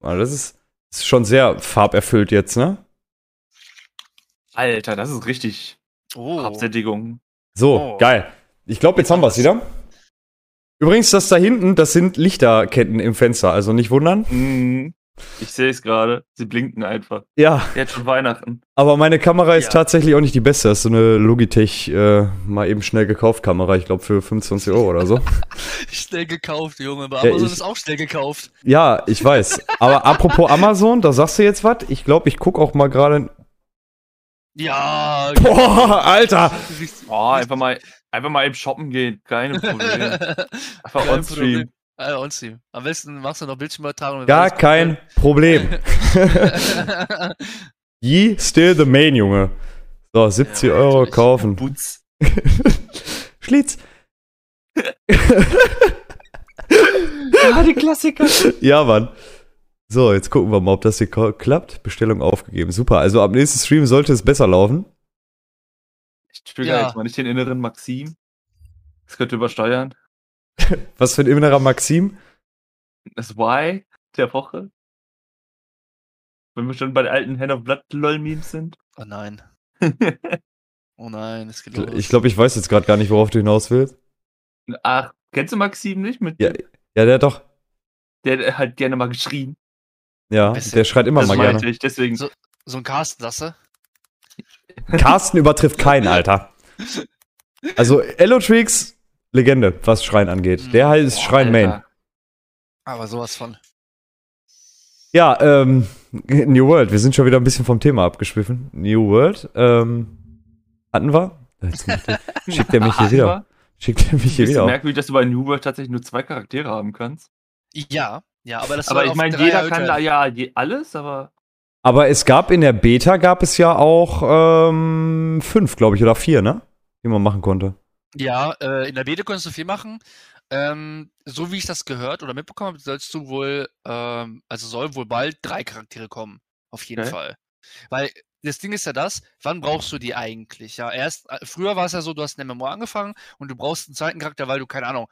Aber das ist, ist schon sehr farberfüllt jetzt, ne? Alter, das ist richtig Oh. Absättigung. So, Oh. geil. Ich glaube, jetzt haben wir es wieder. Übrigens, das da hinten, das sind Lichterketten im Fenster, also nicht wundern. Mhm. Ich sehe es gerade. Sie blinken einfach. Ja, Jetzt schon Weihnachten. aber meine Kamera ist Ja. tatsächlich auch nicht die beste. Das ist so eine Logitech, äh, mal eben schnell gekauft Kamera, ich glaube für 25 Euro oder so. <laughs> Schnell gekauft, Junge. Bei Ja, Amazon ich- ist auch schnell gekauft. Ja, ich weiß. Aber apropos <laughs> Amazon, da sagst du jetzt was. Ich glaube, ich guck auch mal gerade. Ja. Boah, Alter! Oh, einfach mal, einfach mal eben shoppen gehen. Keine Probleme. <laughs> Einfach Kein on stream. Ah, on-stream. Am besten machst du noch Bildschirmübertragung. Gar kein Problem. <laughs> Ye still the main, Junge. So, 70 Ja, Euro kaufen. Butz. <laughs> Schlitz. Ah, die Klassiker. Ja, Mann. So, jetzt gucken wir mal, ob das hier klappt. Bestellung aufgegeben. Super. Also ab nächsten Stream sollte es besser laufen. Ich trigger Ja. jetzt mal nicht den inneren Maxim. Das könnte übersteuern. <laughs> Was für ein innerer Maxim. Das Y der Woche. Wenn wir schon bei den alten Hand of Blood LOL Memes sind. oh nein. <laughs> Oh nein, es geht los. Ich glaube, ich weiß jetzt gerade gar nicht, worauf du hinaus willst. Ach, kennst du Maxim nicht? Mit Ja. Ja, der hat doch. Der hat gerne mal geschrien. Ja, Bisschen. der schreit immer das mal gerne. ich, deswegen. So- so ein Carsten, das du? Carsten übertrifft keinen, Alter. Also, Elotrix, Legende, was Schreien angeht. Der halt ist Boah, Schrein Main. Alter. Aber sowas von. Ja, ähm, New World, wir sind schon wieder ein bisschen vom Thema abgeschwiffen. New World, ähm, hatten wir? Der- <laughs> schickt er mich hier wieder. Schickt er mich hier Ist wieder. auf. merkwürdig, dass du bei New World tatsächlich nur zwei Charaktere haben kannst. Ja, ja, aber das aber ich meine, jeder kann da ja je, alles, aber Aber es gab in der Beta gab es ja auch ähm, fünf, glaube ich, oder vier, ne? Die man machen konnte. Ja, äh, in der Beta konntest du viel machen. Ähm, so wie ich das gehört oder mitbekommen habe, sollst du wohl, ähm, also soll wohl bald drei Charaktere kommen. Auf jeden Okay. Fall. Weil das Ding ist ja das, wann brauchst du die eigentlich? Ja, erst, äh, früher war es ja so, du hast eine MMO angefangen und du brauchst einen zweiten Charakter, weil du, keine Ahnung,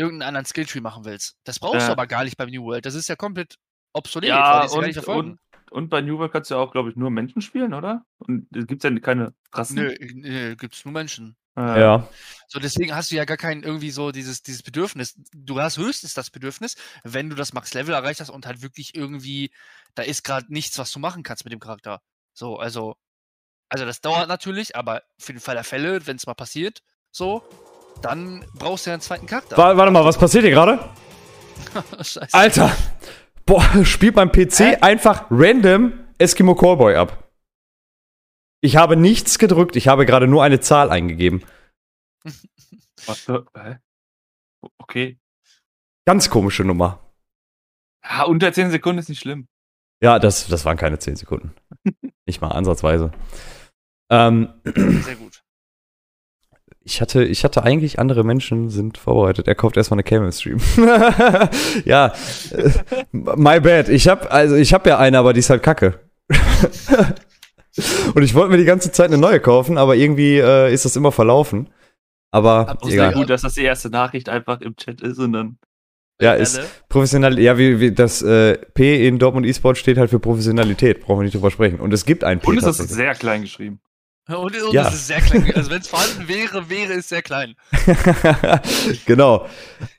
irgendeinen anderen Skilltree machen willst. Das brauchst du Ja. aber gar nicht beim New World. Das ist ja komplett obsolet, Ja, es ja und, und, und bei New World kannst du ja auch, glaube ich, nur Menschen spielen, oder? Und es gibt ja keine Rassen. Nö, nö, gibt's nur Menschen. Äh, Ja. So, deswegen hast du ja gar kein irgendwie so dieses, dieses Bedürfnis. Du hast höchstens das Bedürfnis, wenn du das Max-Level erreicht hast und halt wirklich irgendwie, da ist gerade nichts, was du machen kannst mit dem Charakter. So, also, also das dauert natürlich, aber für den Fall der Fälle, wenn es mal passiert, so, dann brauchst du ja einen zweiten Charakter. Wa- Warte mal, was passiert hier gerade? <laughs> Scheiße. Alter! Boah, <laughs> spielt mein PC Hä? einfach random Eskimo Callboy ab. Ich habe nichts gedrückt, ich habe gerade nur eine Zahl eingegeben. <laughs> Was, hä? Okay. Ganz komische Nummer. Ja, unter 10 Sekunden ist nicht schlimm. Ja, das, das waren keine 10 Sekunden. Nicht mal ansatzweise. Ähm, <clears throat> Sehr gut. Ich hatte, ich hatte eigentlich andere Menschen sind vorbereitet. Er kauft erstmal eine Cam im Stream. <laughs> ja, äh, my bad. Ich habe also ich habe ja eine, aber die ist halt kacke. <laughs> Und ich wollte mir die ganze Zeit eine neue kaufen, aber irgendwie äh, ist das immer verlaufen. Aber sehr egal. gut, dass das die erste Nachricht einfach im Chat ist und dann. Ja, Alle? ist professionell. Ja, wie, wie das äh, P in Dortmund E-Sport steht halt für Professionalität. Brauchen wir nicht drüber sprechen. Und es gibt ein P Und es ist sehr klein geschrieben. Und, und Ja. es ist sehr klein. Also wenn es vorhanden wäre, wäre es sehr klein. <laughs> genau.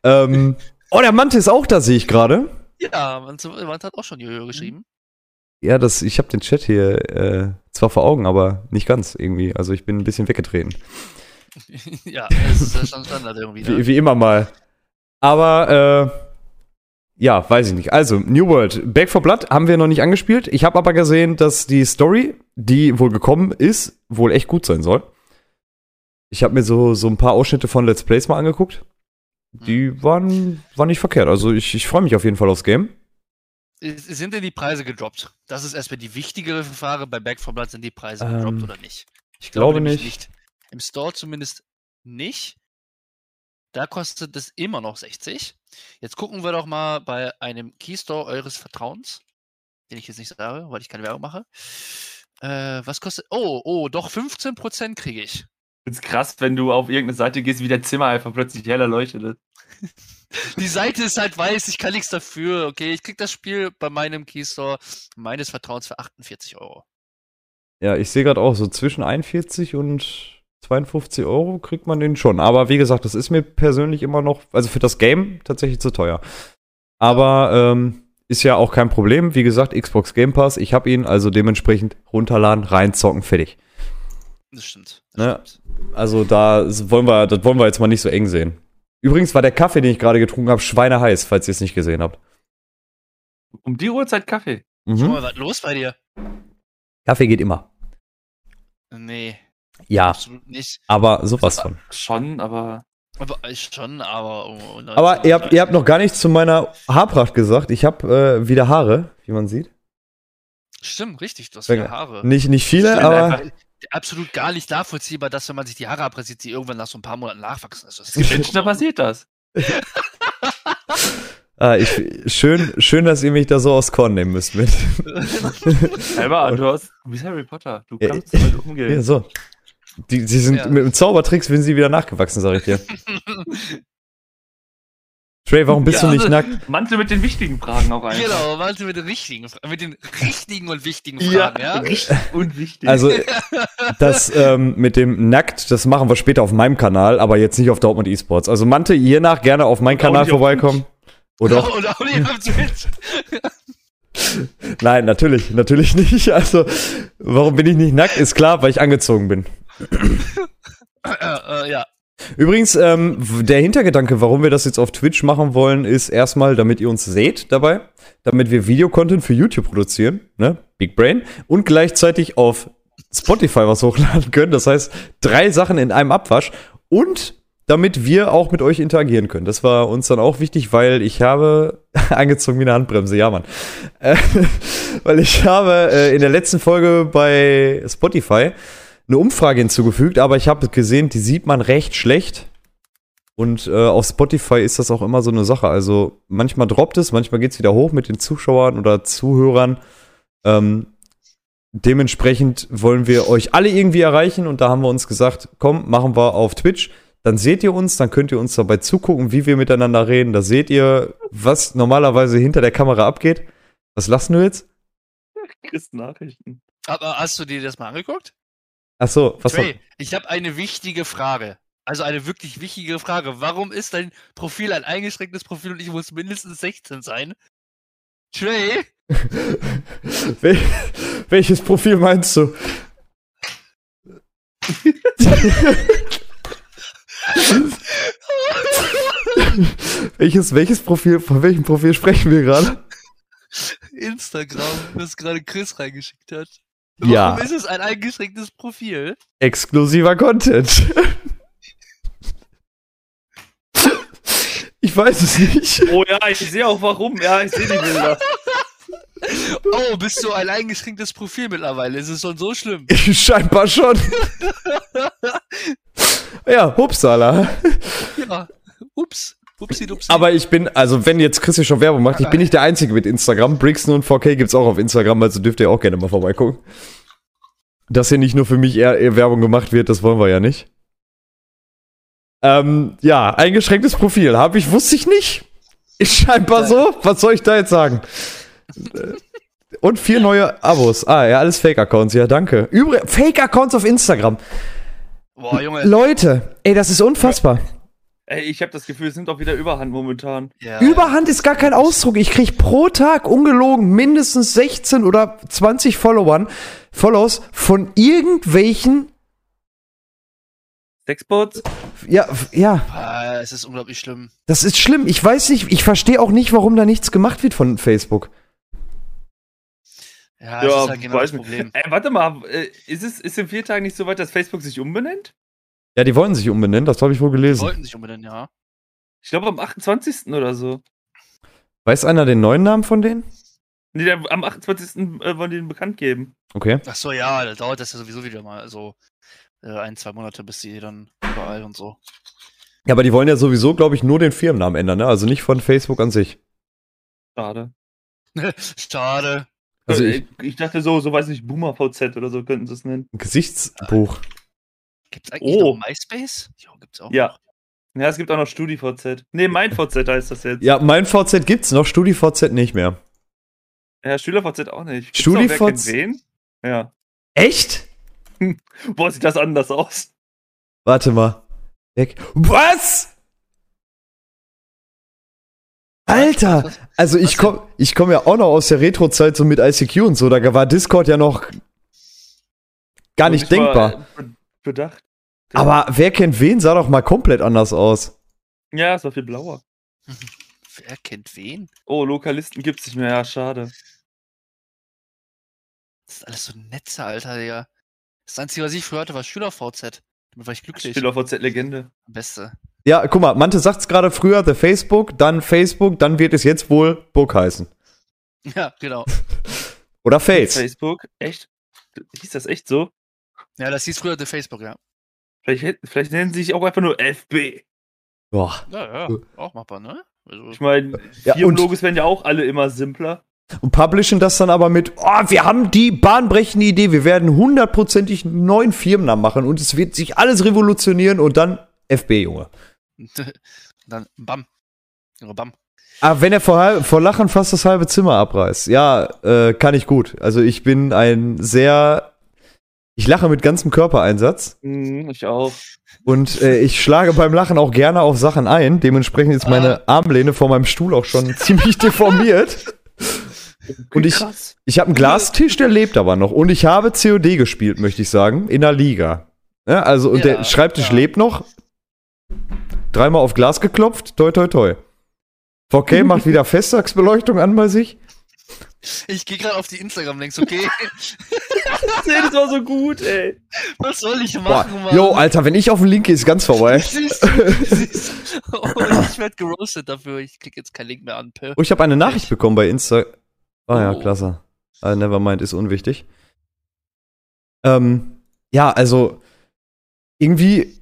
ähm, oh, der Mante ist auch da, sehe ich gerade. Ja, man, man hat auch schon Jojo geschrieben. Ja, das, ich habe den Chat hier äh, zwar vor Augen, aber nicht ganz irgendwie. Also ich bin ein bisschen weggetreten. <laughs> ja, das ist schon Standard irgendwie. Ne? Wie, wie immer mal. Aber äh, ja, weiß ich nicht. Also, New World, Back for Blood haben wir noch nicht angespielt. Ich habe aber gesehen, dass die Story, die wohl gekommen ist, wohl echt gut sein soll. Ich habe mir so, so ein paar Ausschnitte von Let's Plays mal angeguckt. Die waren, waren nicht verkehrt. Also ich, ich freue mich auf jeden Fall aufs Game. Sind denn die Preise gedroppt? Das ist erstmal die wichtigere Frage. Bei Back 4 Blood sind die Preise Ähm, gedroppt oder nicht? Ich glaube nämlich nicht. Im Store zumindest nicht. Da kostet es immer noch 60. Jetzt gucken wir doch mal bei einem Keystore eures Vertrauens, den ich jetzt nicht sage, weil ich keine Werbung mache. Äh, was kostet. Oh, oh, doch 15% kriege ich. Ist krass, wenn du auf irgendeine Seite gehst, wie dein Zimmer einfach plötzlich heller leuchtet. <laughs> Die Seite ist halt weiß, ich kann nichts dafür. Okay, ich krieg das Spiel bei meinem Keystore meines Vertrauens für 48 Euro. Ja, ich sehe gerade auch so zwischen 41 und 52 Euro kriegt man den schon. Aber wie gesagt, das ist mir persönlich immer noch, also für das Game tatsächlich zu teuer. Aber ähm, ist ja auch kein Problem. Wie gesagt, Xbox Game Pass, ich habe ihn, also dementsprechend runterladen, reinzocken, fertig. Das stimmt. Das Ja. stimmt. Also da wollen wir, das wollen wir jetzt mal nicht so eng sehen. Übrigens war der Kaffee, den ich gerade getrunken habe, schweineheiß, falls ihr es nicht gesehen habt. Um die Uhrzeit Kaffee. Schau Mhm. mal, was los bei dir? Kaffee geht immer. Nee, Ja, absolut nicht. aber sowas von. Schon, aber. Aber schon, aber. Oh, oh, Aber ihr habt, ihr habt noch gar nichts zu meiner Haarpracht gesagt. Ich habe äh, wieder Haare, wie man sieht. Stimmt, richtig, du hast geil. Haare. Nicht, nicht viele, Stimmt, aber einfach. Absolut gar nicht nachvollziehbar, dass wenn man sich die Haare abrasiert, sie irgendwann nach so ein paar Monaten nachwachsen. Also, das Es gibt Menschen, da passiert das. <laughs> ah, ich, schön, schön, dass ihr mich da so aus Korn nehmen müsst mit. <laughs> Selber, du, hast, du bist Harry Potter. Du kannst damit umgehen. ja, so. Die, die sind Ja. mit dem Zaubertricks sind sie wieder nachgewachsen, sag ich dir. <laughs> Trey, warum bist Ja. du nicht nackt? Manche mit den wichtigen Fragen auch einfach. genau, warte mit den richtigen, mit den richtigen und wichtigen Fragen, ja? richtig und wichtig. Also, <laughs> das ähm, mit dem Nackt, das machen wir später auf meinem Kanal, aber jetzt nicht auf Dortmund Esports. Also, Mante, je nach gerne auf meinen Kanal vorbeikommen. Oder auch, <laughs> Und auch nicht auf Twitch. nein, natürlich, natürlich nicht. Also, warum bin ich nicht nackt? Ist klar, weil ich angezogen bin. Äh, äh, ja. Übrigens, ähm, der Hintergedanke, warum wir das jetzt auf Twitch machen wollen, ist erstmal, damit ihr uns seht dabei, damit wir Videocontent für YouTube produzieren, ne? Big Brain, und gleichzeitig auf Spotify was hochladen können. Das heißt, drei Sachen in einem Abwasch und damit wir auch mit euch interagieren können. Das war uns dann auch wichtig, weil ich habe <laughs> angezogen wie eine Handbremse, ja Mann. Äh, <laughs> weil ich habe äh, in der letzten Folge bei Spotify eine Umfrage hinzugefügt, aber ich habe gesehen, die sieht man recht schlecht. Und äh, auf Spotify ist das auch immer so eine Sache. Also manchmal droppt es, manchmal geht es wieder hoch mit den Zuschauern oder Zuhörern. Ähm, dementsprechend wollen wir euch alle irgendwie erreichen und da haben wir uns gesagt, komm, machen wir auf Twitch. Dann seht ihr uns, dann könnt ihr uns dabei zugucken, wie wir miteinander reden. Da seht ihr, was normalerweise hinter der Kamera abgeht. Was lassen du jetzt? Chris Nachrichten. Aber hast du dir das mal angeguckt? Ach so, was Trey, ich habe eine wichtige Frage. Also eine wirklich wichtige Frage. Warum ist dein Profil ein eingeschränktes Profil und ich muss mindestens 16 sein? Trey? <laughs> Wel welches Profil meinst du? welches, welches Profil, von welchem Profil sprechen wir gerade? Instagram, das gerade Chris reingeschickt hat. Ja. Warum ist es ein eingeschränktes Profil? Exklusiver Content. ich weiß es nicht. Oh ja, ich sehe auch warum. Ja, ich sehe die Bilder. <laughs> Oh, bist du ein eingeschränktes Profil mittlerweile? Ist es schon so schlimm? Scheinbar schon. <laughs> ja, hupsala. Ja. Ups. Upsi dupsi. Aber ich bin, also wenn jetzt Chris hier schon Werbung macht, ich bin nicht der Einzige mit Instagram. Brixen und 4K gibt's auch auf Instagram, also dürft ihr auch gerne mal vorbeigucken. Dass hier nicht nur für mich eher, eher Werbung gemacht wird, das wollen wir ja nicht. Ähm, ja, eingeschränktes Profil. Habe ich, wusste ich nicht. Ist scheinbar so. Was soll ich da jetzt sagen? Äh, und vier neue Abos. Ah, ja, alles Fake-Accounts. Ja, danke. Übrigens, Fake-Accounts auf Instagram. Boah, Junge. Leute, ey, das ist unfassbar. Ey, ich habe das Gefühl, es nimmt auch wieder Überhand momentan. Ja, Überhand ist gar kein Ausdruck. Ich krieg pro Tag ungelogen mindestens 16 oder 20 Followern, Follows von irgendwelchen, Sexbots? ja, ja, Ah, es ist unglaublich schlimm. das ist schlimm. Ich weiß nicht, ich verstehe auch nicht, warum da nichts gemacht wird von Facebook. Ja, das ist halt genau das weiß nicht. Problem. Ey, warte mal, äh, ist es ist in vier Tagen nicht so weit, dass Facebook sich umbenennt? Ja, die wollen sich umbenennen, das habe ich wohl Die gelesen. wollten sich unbedingt, ja. Ich glaube am 28. oder so. Weiß einer den neuen Namen von denen? Nee, der, am 28. äh, wollen die den bekannt geben. Okay. Ach so, ja, da dauert das ja sowieso wieder mal so äh, ein, zwei Monate, bis die dann überall und so. Ja, aber die wollen ja sowieso, glaube ich, nur den Firmennamen ändern, ne? Also nicht von Facebook an sich. Schade. <laughs> Schade. Also Äh, ich, ich dachte so, so weiß nicht, Boomer VZ oder so könnten sie es nennen. ein Gesichtsbuch. Gibt's eigentlich Oh. noch MySpace? Jo, gibt's auch. Ja. noch. Ja, es gibt auch noch StudiVZ. Nee, mein VZ heißt das jetzt. Ja, mein VZ gibt's noch, StudiVZ nicht mehr. Ja, SchülerVZ auch nicht. Gibt's StudiVZ? Ja. Echt? <laughs> Boah, sieht das anders aus. Warte mal. Weg. Was? Alter! Also ich komme ich komm ja auch noch aus der Retro-Zeit so mit ICQ und so, da war Discord ja noch gar nicht ich denkbar. war, be- Bedacht. Aber wer kennt wen, sah doch mal komplett anders aus. Ja, es war viel blauer. Wer kennt wen? Oh, Lokalisten gibt's nicht mehr. Ja, schade. Das ist alles so Netze, Alter, Digga. Das Einzige, was ich früher hatte, war SchülerVZ. Damit war ich glücklich. SchülerVZ-Legende. Beste. Ja, guck mal, Mante sagt's gerade früher, The Facebook, dann Facebook, dann wird es jetzt wohl Book heißen. <laughs> Ja, genau. Oder Face. Facebook? Echt? Hieß das echt so? Ja, das hieß früher The Facebook, ja. Vielleicht, vielleicht nennen sie sich auch einfach nur FB. Boah. Ja, ja. Auch machbar, ne? Also, Ich meine, Ja, Firmenlogos werden ja auch alle immer simpler. Und publishen das dann aber mit, oh, wir haben die bahnbrechende Idee, wir werden hundertprozentig einen neuen Firmennamen machen und es wird sich alles revolutionieren und dann FB, Junge. <laughs> dann bam. Junge, bam. Aber Ah, wenn er vor, vor Lachen fast das halbe Zimmer abreißt, ja, äh, kann ich gut. Also ich bin ein sehr, ich lache mit ganzem Körpereinsatz Hm, ich auch. und äh, ich schlage beim Lachen auch gerne auf Sachen ein. Dementsprechend ist meine Armlehne vor meinem Stuhl auch schon <laughs> ziemlich deformiert. <laughs> Und ich, Krass. ich habe einen Glastisch, der lebt aber noch. Und ich habe COD gespielt, möchte ich sagen, in der Liga. Ja, also, und Ja, der Schreibtisch ja. lebt noch. Dreimal auf Glas geklopft, toi, toi, toi. 4K macht wieder Festtagsbeleuchtung an bei sich. Ich gehe gerade auf die Instagram-Links, okay? <laughs> das war so gut, ey. Was soll ich Boah, machen, Mann? yo, Alter, wenn ich auf den Link gehe, ist ganz vorbei. <laughs> Siehst du, siehst du. Oh, ich werde geroastet dafür. Ich krieg jetzt keinen Link mehr an. Pö. Oh, ich habe eine Nachricht bekommen bei Insta. Ah ja, Oh. klasse. Uh, nevermind, ist unwichtig. Ähm, ja, also irgendwie,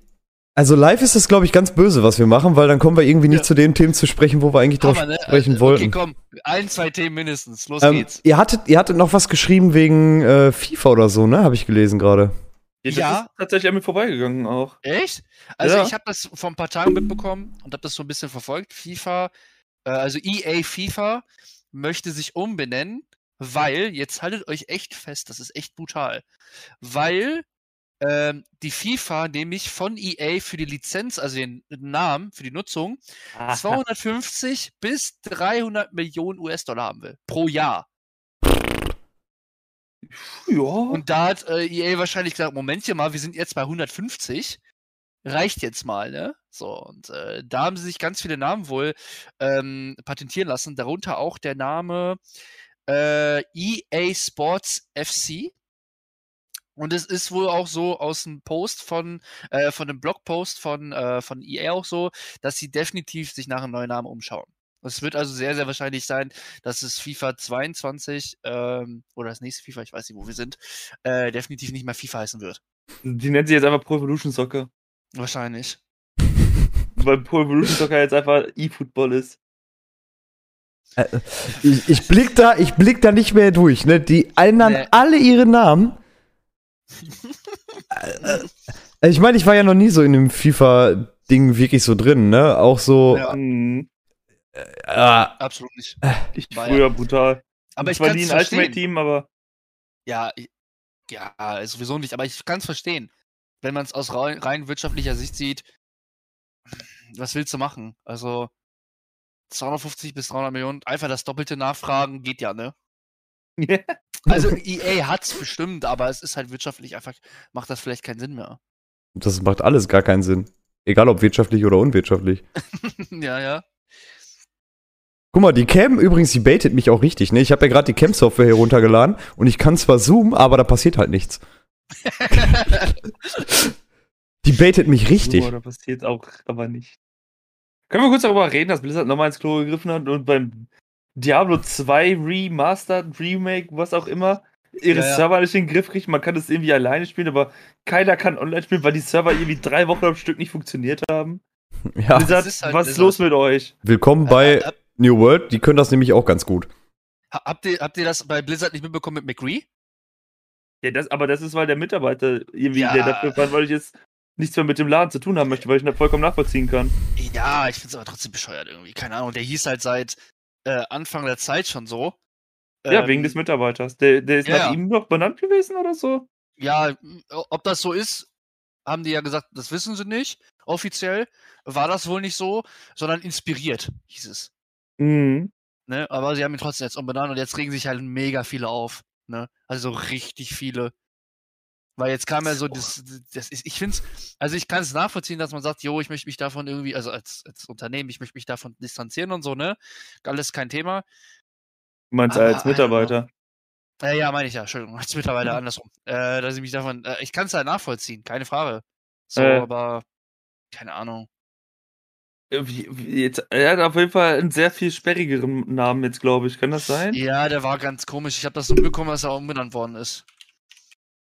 also live ist das, glaube ich, ganz böse, was wir machen, weil dann kommen wir irgendwie nicht Ja. zu den Themen zu sprechen, wo wir eigentlich drauf Hammer, ne? sprechen Äh, wollten. Okay, komm. Ein, zwei Themen mindestens. Los ähm, geht's. ihr, hattet, ihr hattet noch was geschrieben wegen äh, FIFA oder so, ne? Habe ich gelesen gerade. Das Ja. ist tatsächlich an mir vorbeigegangen auch. Echt? Also Ja. ich habe das vor ein paar Tagen mitbekommen und habe das so ein bisschen verfolgt. FIFA, äh, also EA FIFA möchte sich umbenennen, weil, jetzt haltet euch echt fest, das ist echt brutal, weil ähm, die FIFA nämlich von EA für die Lizenz, also den Namen, für die Nutzung, 250 bis 300 Millionen US-Dollar haben will. Pro Jahr. Ja. Und da hat äh, EA wahrscheinlich gesagt, Momentchen mal, wir sind jetzt bei 150. Reicht jetzt mal, ne? So, und äh, da haben sie sich ganz viele Namen wohl ähm, patentieren lassen, darunter auch der Name äh, EA Sports FC. Und es ist wohl auch so aus dem Post von, äh, von dem Blogpost von, äh, von EA auch so, dass sie definitiv sich nach einem neuen Namen umschauen. Es wird also sehr, sehr wahrscheinlich sein, dass es FIFA 22 ähm, oder das nächste FIFA, ich weiß nicht, wo wir sind, äh, definitiv nicht mehr FIFA heißen wird. Die nennt sich jetzt einfach Pro Evolution Soccer. Wahrscheinlich. <laughs> Weil Pro Evolution Soccer jetzt einfach E-Football ist. Ich, ich blick da, ich blick da nicht mehr durch, ne? Die ändern Nee. alle ihre Namen. Äh, äh, ich meine, ich war ja noch nie so in dem FIFA-Ding wirklich so drin, ne? Auch so. Ja. Mhm. äh, Absolut nicht. Ich War ja- früher brutal. Aber ich Zwar kann nie ein Ultimate verstehen. Team, aber Ja, ich, ja, sowieso nicht, aber ich kann es verstehen. Wenn man es aus rein, rein wirtschaftlicher Sicht sieht, was willst du machen? Also 250 bis 300 Millionen, einfach das doppelte Nachfragen geht ja, ne? <laughs> <laughs> Also <laughs> EA hat's bestimmt, aber es ist halt wirtschaftlich einfach, macht das vielleicht keinen Sinn mehr. das macht alles gar keinen Sinn. Egal ob wirtschaftlich oder unwirtschaftlich. <laughs> ja, ja. Guck mal, die Cam übrigens, die baitet mich auch richtig, ne? Ich habe ja gerade die Cam-Software hier runtergeladen und ich kann zwar zoomen, aber da passiert halt nichts. <laughs> Die baitet mich richtig. So, da passiert auch aber nicht. Können wir kurz darüber reden, dass Blizzard nochmal ins Klo gegriffen hat und beim Diablo 2 Remastered, Remake, was auch immer, ihre Ja, ja. Server nicht in den Griff kriegt. Man kann das irgendwie alleine spielen, aber keiner kann online spielen, weil die Server irgendwie drei Wochen am Stück nicht funktioniert haben. <laughs> Ja, Blizzard, ist halt was ist los mit euch? willkommen Äh, bei hab, New World, die können das nämlich auch ganz gut. habt, ihr, habt ihr das bei Blizzard nicht mitbekommen mit McCree? Ja, das, aber das ist, weil der Mitarbeiter irgendwie, Ja. der dafür fand, weil ich jetzt nichts mehr mit dem Laden zu tun haben möchte, weil ich ihn vollkommen nachvollziehen kann. Ja, ich find's aber trotzdem bescheuert irgendwie. Keine Ahnung, der hieß halt seit äh, Anfang der Zeit schon so. ja, Ähm, wegen des Mitarbeiters. Der, der ist ja, nach ihm noch benannt gewesen oder so? Ja, ob das so ist, haben die ja gesagt, das wissen sie nicht. Offiziell war das wohl nicht so, sondern inspiriert, hieß es. Mhm. Ne? Aber sie haben ihn trotzdem jetzt umbenannt und jetzt regen sich halt mega viele auf. Ne? Also so richtig viele. Weil jetzt kam ja so, das, das ist, ich finde es, also ich kann es nachvollziehen, dass man sagt, jo, ich möchte mich davon irgendwie, also als, als Unternehmen, ich möchte mich davon distanzieren und so, ne? Alles kein Thema. Du meinst Aber, als Mitarbeiter. Äh, ja, meine ich ja, Entschuldigung, jetzt mittlerweile andersrum. Äh, dass ich mich davon, äh, ich kann es halt nachvollziehen, keine Frage. So, Äh. aber keine Ahnung. Äh, wie- wie Jetzt, er hat auf jeden Fall einen sehr viel sperrigeren Namen jetzt, glaube ich. Kann das sein? Ja, der war ganz komisch. Ich habe das nur bekommen, dass er umbenannt worden ist.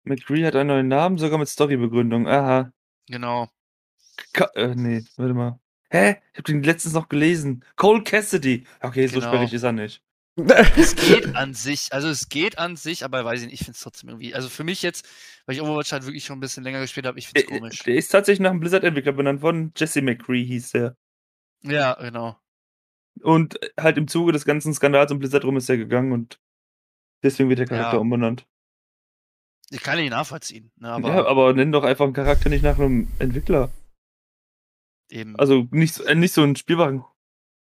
McCree hat einen neuen Namen, sogar mit Storybegründung. Aha. Genau. Ka äh, nee, warte mal. Hä? Ich habe den letztens noch gelesen. Cole Cassidy. Okay, so Genau. sperrig ist er nicht. Es geht an sich, also es geht an sich, aber weiß ich nicht, ich finde es trotzdem irgendwie. Also für mich jetzt, weil ich Overwatch halt wirklich schon ein bisschen länger gespielt habe, ich finde es Der, komisch. der ist tatsächlich nach einem Blizzard-Entwickler benannt worden. Jesse McCree hieß der. Ja, genau. Und halt im Zuge des ganzen Skandals um Blizzard rum ist er gegangen und deswegen wird der Charakter Ja. umbenannt. Ich kann ihn nachvollziehen, ne, aber, ja, aber nenn doch einfach einen Charakter nicht nach einem Entwickler. eben. Also nicht, so- äh, nicht so einen spielbaren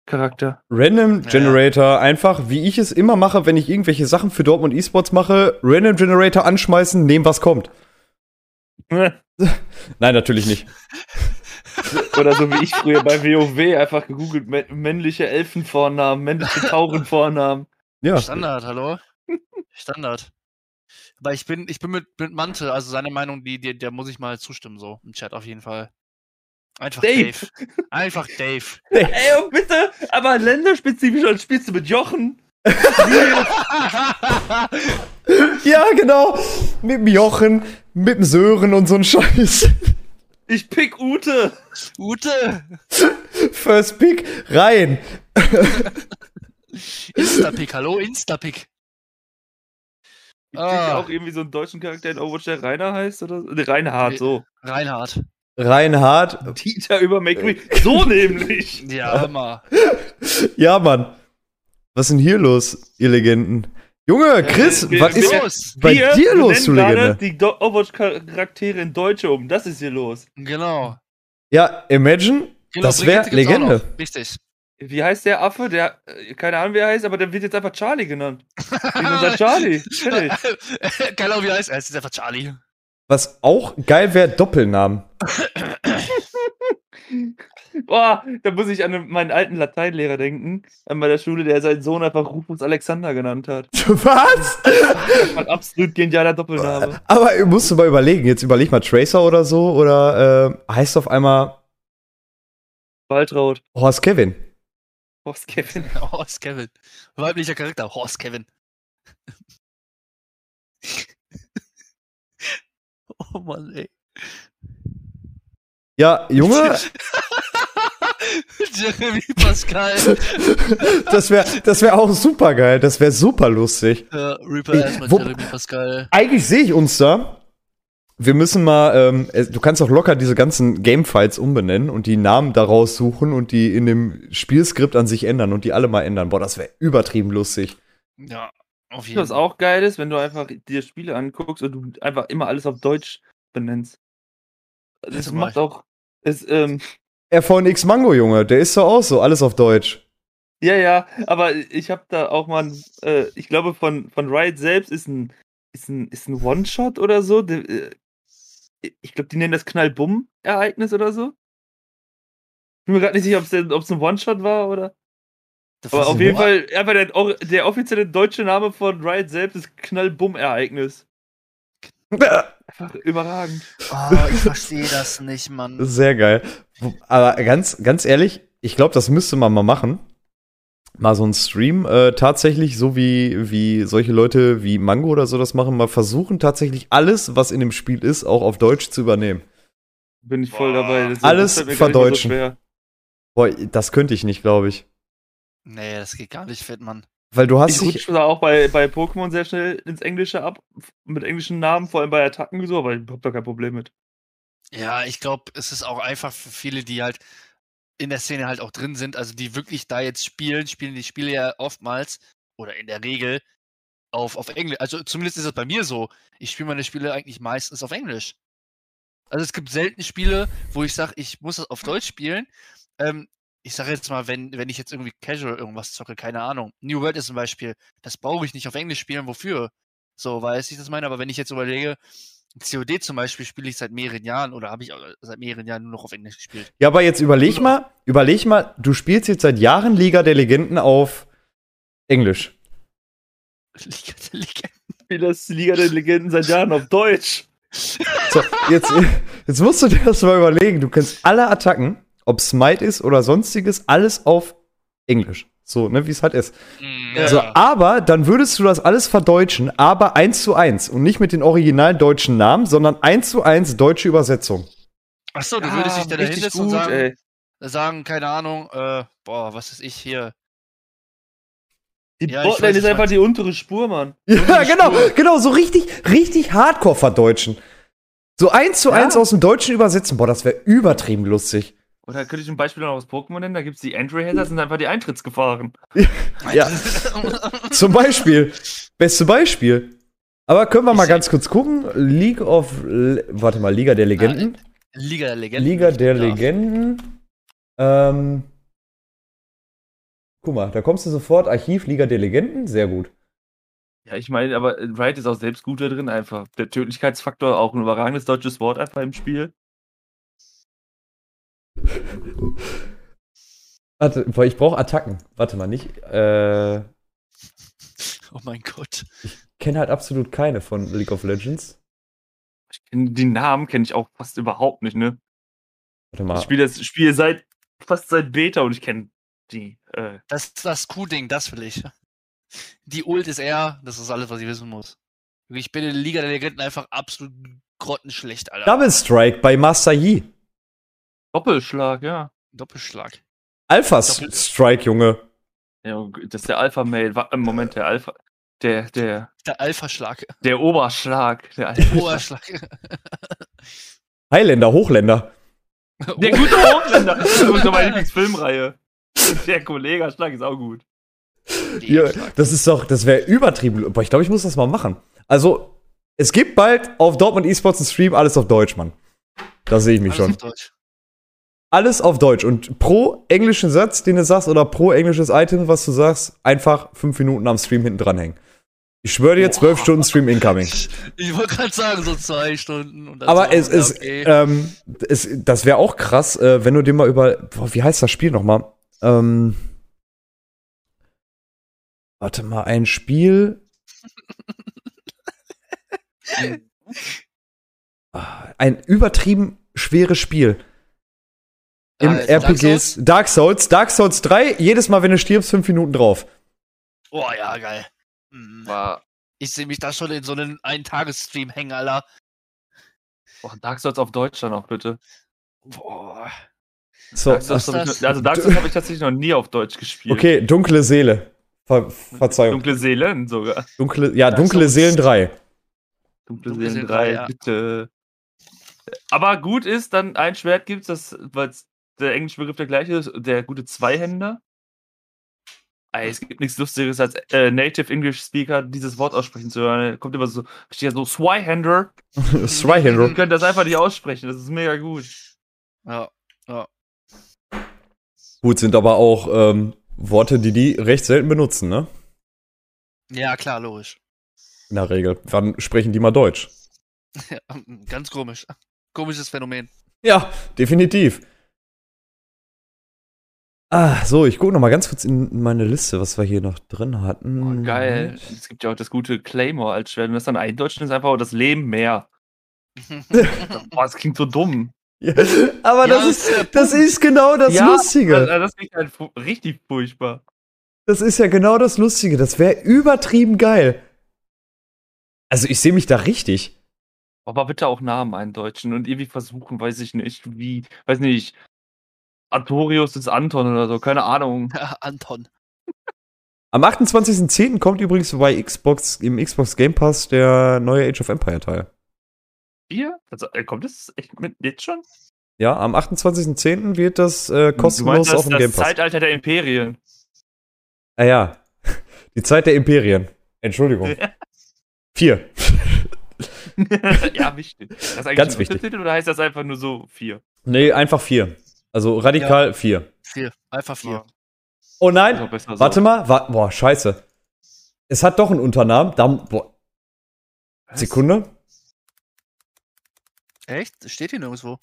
Charakter. Random Ja. Generator, einfach wie ich es immer mache, wenn ich irgendwelche Sachen für Dortmund Esports mache, Random Generator anschmeißen, nehmen was kommt. <laughs> Nein, natürlich nicht. <laughs> Oder so wie ich früher bei WoW einfach gegoogelt, mä- männliche Elfenvornamen, männliche Taurenvornamen. Ja. Standard, hallo? Standard. Aber ich bin, ich bin mit, mit Mante, also seine Meinung, die, die, der muss ich mal zustimmen, so im Chat auf jeden Fall. Einfach Dave. Dave. Einfach Dave. <laughs> Ey, und bitte, aber länderspezifisch, als spielst du mit Jochen. <laughs> Ja, genau. Mit dem Jochen, mit dem Sören und so ein Scheiß. Ich pick Ute. Ute! <laughs> First Pick rein. Instapick, hallo, Instapick. Ich Ah. pick auch irgendwie so einen deutschen Charakter in Overwatch, der Rainer heißt oder so. Nee, Reinhard, so. Reinhard. Reinhard. Dieter über McCree. So nämlich. <laughs> Ja, immer. <laughs> Ja, Mann. Was ist denn hier los, ihr Legenden? Junge, Chris, wir- was ist los? bei Wir dir los, du gerade Legende? die Overwatch-Charaktere in Deutsche um. Das ist hier los. Genau. Ja, Imagine, genau Das wär Brigitte gibt's auch Legende. Richtig. Wie heißt der Affe? Der, äh, keine Ahnung, wie er heißt, aber der wird jetzt einfach Charlie genannt. Wie unser Charlie. <laughs> <laughs> Keine Ahnung, wie er heißt. Er ist einfach Charlie. was auch geil wäre, Doppelnamen. <laughs> Boah, da muss ich an meinen alten Lateinlehrer denken, an meiner Schule, der seinen Sohn einfach Rufus Alexander genannt hat. Was? Ein absolut genialer Doppelname. Aber musst du mal überlegen, jetzt überleg mal Tracer oder so, oder äh, heißt auf einmal Waltraud. Horst Kevin. Horst Kevin. <laughs> Horst Kevin. Weiblicher Charakter, Horst Kevin. <laughs> oh Mann, ey. Ja, Junge, <laughs> Jeremy Pascal. das wäre das wär auch super geil. Das wäre super lustig. Ja, Reaper erstmal Jeremy Pascal. Eigentlich sehe ich uns da. Wir müssen mal, ähm, du kannst auch locker diese ganzen Gamefights umbenennen und die Namen daraus suchen und die in dem Spielskript an sich ändern und die alle mal ändern. Boah, das wäre übertrieben lustig. Ja, auf jeden Was auch geil ist, wenn du einfach dir Spiele anguckst und du einfach immer alles auf Deutsch benennst. Das zum macht auch. Es, ähm, RVNX Mango, Junge, der ist doch auch so, alles auf Deutsch. ja, ja, aber ich habe da auch mal, ein, äh, ich glaube, von, von Riot selbst ist ein, ist ein, ist ein One-Shot oder so. Der, äh, ich glaube, die nennen das Knallbumm-Ereignis oder so. Ich bin mir gerade nicht sicher, ob es ein One-Shot war oder. Aber Was auf jeden das? Fall, einfach der, der offizielle deutsche Name von Riot selbst ist Knallbumm-Ereignis. Einfach überragend. Oh, ich verstehe das nicht, Mann. Sehr geil. Aber ganz, ganz ehrlich, ich glaube, das müsste man mal machen. Mal so ein Stream, äh, tatsächlich, so wie, wie solche Leute wie Mango oder so das machen, mal versuchen, tatsächlich alles, was in dem Spiel ist, auch auf Deutsch zu übernehmen. Bin ich voll Boah. dabei. Das, Alles verdeutschen. schwer. Boah, das könnte ich nicht, glaube ich. Nee, das geht gar nicht fit, Mann. Weil du hast Ich rutsche da auch bei, bei Pokémon sehr schnell ins Englische ab, mit englischen Namen, vor allem bei Attacken so, aber ich hab da kein Problem mit. Ja, ich glaube, es ist auch einfach für viele, die halt in der Szene halt auch drin sind, also die wirklich da jetzt spielen, spielen die Spiele ja oftmals oder in der Regel auf, auf Englisch. Also zumindest ist es bei mir so. Ich spiele meine Spiele eigentlich meistens auf Englisch. Also es gibt selten Spiele, wo ich sage, ich muss das auf Deutsch spielen. Ähm, ich sage jetzt mal, wenn, wenn ich jetzt irgendwie casual irgendwas zocke, keine Ahnung. New World ist zum Beispiel, das brauche ich nicht auf Englisch spielen, wofür? So, weiß ich das meine, aber wenn ich jetzt überlege, COD zum Beispiel spiele ich seit mehreren Jahren oder habe ich seit mehreren Jahren nur noch auf Englisch gespielt. Ja, aber jetzt überleg mal, überleg mal, du spielst jetzt seit Jahren Liga der Legenden auf Englisch. Liga der Legenden. Wie das Liga der Legenden seit Jahren auf Deutsch. So, jetzt, jetzt musst du dir das mal überlegen. Du kennst alle Attacken, ob Smite ist oder sonstiges, alles auf Englisch. So, ne, wie es halt ist. Ja. So, aber dann würdest du das alles verdeutschen, aber eins zu eins und nicht mit den originalen deutschen Namen, sondern eins zu eins deutsche Übersetzung. Achso, du würdest dich da dahin richtig setzen und gut, sagen, ey. sagen, keine Ahnung, äh, boah, was ist ich hier? Die Ja, Botlane weiß, ist einfach weiß. die untere Spur, Mann. <laughs> Ja, genau, genau, so richtig, richtig hardcore verdeutschen. So eins zu Ja. eins aus dem Deutschen übersetzen. Boah, das wäre übertrieben lustig. Oder könnte ich ein Beispiel noch aus Pokémon nennen? Da gibt es die Entry-Header, das sind einfach die Eintrittsgefahren. Ja. Zum Beispiel. Beste Beispiel. Aber können wir mal ganz kurz gucken. League of. Le warte mal, Liga der Legenden. Liga der Legenden. Liga der Ja. Legenden. Ähm. Guck mal, da kommst du sofort. Archiv Liga der Legenden. Sehr gut. Ja, ich meine, aber Riot ist auch selbst gut da drin einfach. Der Tödlichkeitsfaktor, auch ein überragendes deutsches Wort einfach im Spiel. Warte, boah, ich brauche Attacken. Warte mal, nicht. Äh. Oh mein Gott. Kenne halt absolut keine von League of Legends. Ich kenn, die Namen kenne ich auch fast überhaupt nicht, ne? Warte mal. Ich spiele das Spiel seit fast seit Beta und ich kenne die. Äh, Das ist das Q-Ding, das will ich. Die Ult ist er, das ist alles, was ich wissen muss. Ich bin in der Liga der Legenden einfach absolut grottenschlecht, Alter. Double Strike bei Master Yi. Doppelschlag, ja. Doppelschlag. Alpha Doppel- Strike, Junge. ja. Das ist der Alpha-Mail. Wa- Im Moment der Alpha. Der, der, Der Alpha-Schlag. der Oberschlag. Der, Alpha Oberschlag. <laughs> Highlander, Hochländer. <laughs> der gute Hochländer. Das ist meine <laughs> Lieblingsfilmreihe. Der Kollegerschlag ist auch gut. Ja, das ist doch, das wäre übertrieben. Aber ich glaube, ich muss das mal machen. Also, es gibt bald auf Dortmund Esports einen Stream, alles auf Deutsch, Mann. Da sehe ich mich Alles schon. auf Deutsch. Alles auf Deutsch. Und pro englischen Satz, den du sagst, oder pro englisches Item, was du sagst, einfach fünf Minuten am Stream hinten dranhängen. Ich schwöre dir, zwölf. Stunden Stream incoming. Ich wollte gerade sagen, so zwei Stunden. Aber es ist, okay. ähm, es, das wäre auch krass, äh, wenn du dir mal über, boah, wie heißt das Spiel nochmal? Ähm, warte mal, ein Spiel. <laughs> Ah, ein übertrieben schweres Spiel. Im Ah, Dark RPGs. Dark Souls. Dark Souls 3, jedes Mal, wenn du stirbst, fünf Minuten drauf. Oh ja, geil. Mhm. War Ich sehe mich da schon in so einen Ein-Tages-Stream hängen, Alter. oh, Dark Souls auf Deutsch dann auch bitte. Boah. So, Dark Souls hab ich das? also Dark Souls habe ich tatsächlich noch nie auf Deutsch gespielt. okay, dunkle Seele. Ver Verzeihung. Dunkle Seelen sogar. Dunkle, ja, Dark dunkle Souls. Seelen 3. Dunkle, Dunkle Seelen Seelen 3, drei, ja. bitte. Aber gut ist, dann ein Schwert gibt es, weil der englische Begriff der gleiche ist, der gute Zweihänder. Es gibt nichts Lustigeres als äh, Native English Speaker dieses Wort aussprechen zu hören. Kommt immer so richtig so Swihänder. Swihänder. <laughs> Ihr könnt das einfach nicht aussprechen. Das ist mega gut. Ja. ja. Gut, sind aber auch ähm, Worte, die die recht selten benutzen, ne? Ja, klar, logisch. In der Regel. Wann sprechen die mal Deutsch? <laughs> Ja, ganz komisch. Komisches Phänomen. Ja, definitiv. Ah, so, ich gucke noch mal ganz kurz in meine Liste, was wir hier noch drin hatten. Oh, geil. Es gibt ja auch das gute Claymore als Schwert. Wenn das dann eindeutschen ist, einfach das Leben mehr. <laughs> Boah, das klingt so dumm. Ja, aber das, Ja, ist, ist ja das ist genau das Lustige. Das, das klingt halt richtig furchtbar. Das ist ja genau das Lustige. Das wäre übertrieben geil. Also, ich sehe mich da richtig. Aber bitte auch Namen eindeutschen und irgendwie versuchen, weiß ich nicht, wie, weiß nicht, Artorius ist Anton oder so, keine Ahnung. <laughs> Anton. Am 28.10. kommt übrigens bei Xbox, im Xbox Game Pass der neue Age of Empire Teil. Hier? Also, äh, kommt das echt mit jetzt schon? Ja, am 28.10. wird das äh, kostenlos meinst, das, auf dem Game das Pass. Zeitalter der Imperien. Ah ja. <laughs> Die Zeit der Imperien. Entschuldigung. <laughs> Vier. ja, wichtig. Das ist eigentlich Ganz ein wichtig. Untertitel oder heißt das einfach nur so vier? Nee, einfach vier. Also radikal vier. Vier. Alpha 4. Ja, Oh nein, auch besser so. warte mal. Wa boah, scheiße. Es hat doch einen Unternamen. Da, boah, Was? Sekunde. Echt? Steht hier nirgendwo.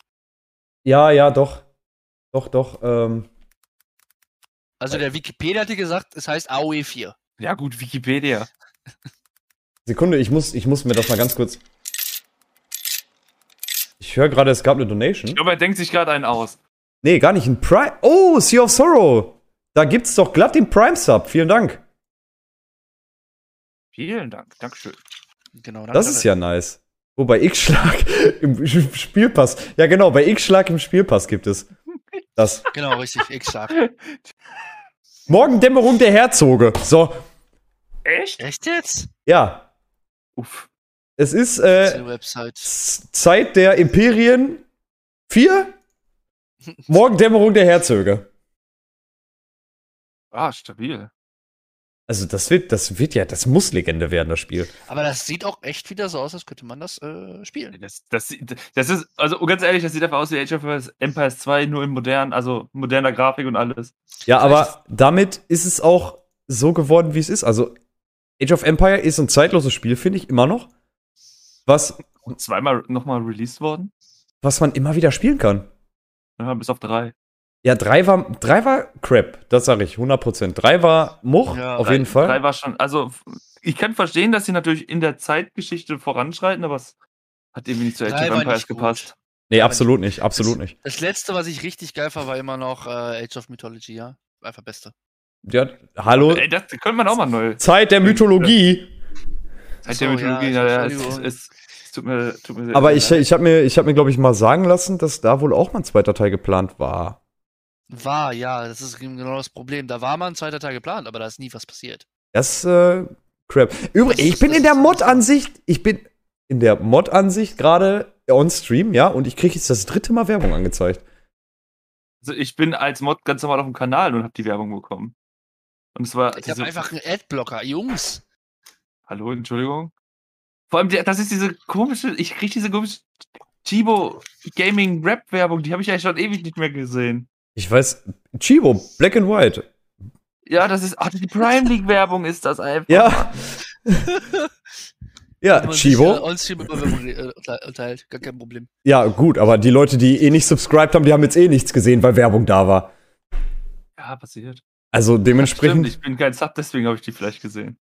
Ja, ja, doch. Doch, doch. Ähm, Also der Wikipedia hatte gesagt, es heißt AOE 4. Ja, gut, Wikipedia. <laughs> Sekunde, ich muss, ich muss mir das mal ganz kurz. Ich höre gerade, es gab eine Donation. Ich glaube, er denkt sich gerade einen aus. Nee, gar nicht. Ein Prime. Oh, Sea of Sorrow. Da gibt's doch glatt den Prime Sub. Vielen Dank. Vielen Dank, Dankeschön. Genau. Das ist ja nice. Oh, bei X-Schlag <laughs> im Spielpass. Ja, genau, bei X-Schlag im Spielpass gibt es das. <laughs> Genau, richtig. X-Schlag. Morgendämmerung der Herzoge. So, Echt? Echt jetzt? ja. Uff. Es ist äh, Zeit der Imperien 4. Morgendämmerung der Herzöge. Ah, stabil. Also, das wird, das wird ja, das muss Legende werden, das Spiel. Aber das sieht auch echt wieder so aus, als könnte man das äh, spielen. Das, das, sieht- das ist, also ganz ehrlich, das sieht einfach aus wie Age of Empires 2, nur in modern, also moderner Grafik und alles. Ja, aber damit ist es auch so geworden, wie es ist. Also, Age of Empire ist ein zeitloses Spiel, finde ich, immer noch. Was, Und zweimal nochmal released worden. was man immer wieder spielen kann. Ja, bis auf drei. Ja, drei war, drei war Crap, das sage ich, 100%. Drei war Much, Ja, auf Drei- jeden Fall. Drei war schon, also ich kann verstehen, dass sie natürlich in der Zeitgeschichte voranschreiten, aber es hat irgendwie nicht zu Age of Empires nicht gut. gepasst. nee, absolut nicht, absolut nicht. Das letzte, was ich richtig geil fand, war immer noch äh, Age of Mythology, ja. Einfach beste. Ja, hallo, Ey, das könnte man auch mal neu. Zeit der Mythologie. Seit so, der Mythologie, ja, ja, ja, es, es tut mir, tut mir sehr, Aber ich, leid. ich habe mir, ich hab mir glaube ich, mal sagen lassen, dass da wohl auch mal ein zweiter Teil geplant war. War, ja, das ist genau das Problem. Da war mal ein zweiter Teil geplant, aber da ist nie was passiert. Das, äh, crap. Übrigens, Das ich bin in der Mod-Ansicht, ich bin in der Mod-Ansicht gerade on Stream, ja, und ich kriege jetzt das dritte Mal Werbung angezeigt. Also ich bin als Mod ganz normal auf dem Kanal und habe die Werbung bekommen. Und es war Ich habe einfach einen Adblocker, Jungs. Hallo, Entschuldigung. Vor allem, das ist diese komische, ich kriege diese komische Chibo Gaming Rap Werbung, die habe ich ja schon ewig nicht mehr gesehen. Ich weiß, Chibo, Black and White. Ja, das ist, ach, die Prime League Werbung ist das einfach. Ja. <laughs> Ja, äh, Chibo. Äh, unter- unterhält, gar kein Problem. Ja, gut, aber die Leute, die eh nicht subscribed haben, die haben jetzt eh nichts gesehen, weil Werbung da war. Ja, passiert. Also Stimmt, dementsprechend. ich bin kein Sub, deswegen habe ich die vielleicht gesehen.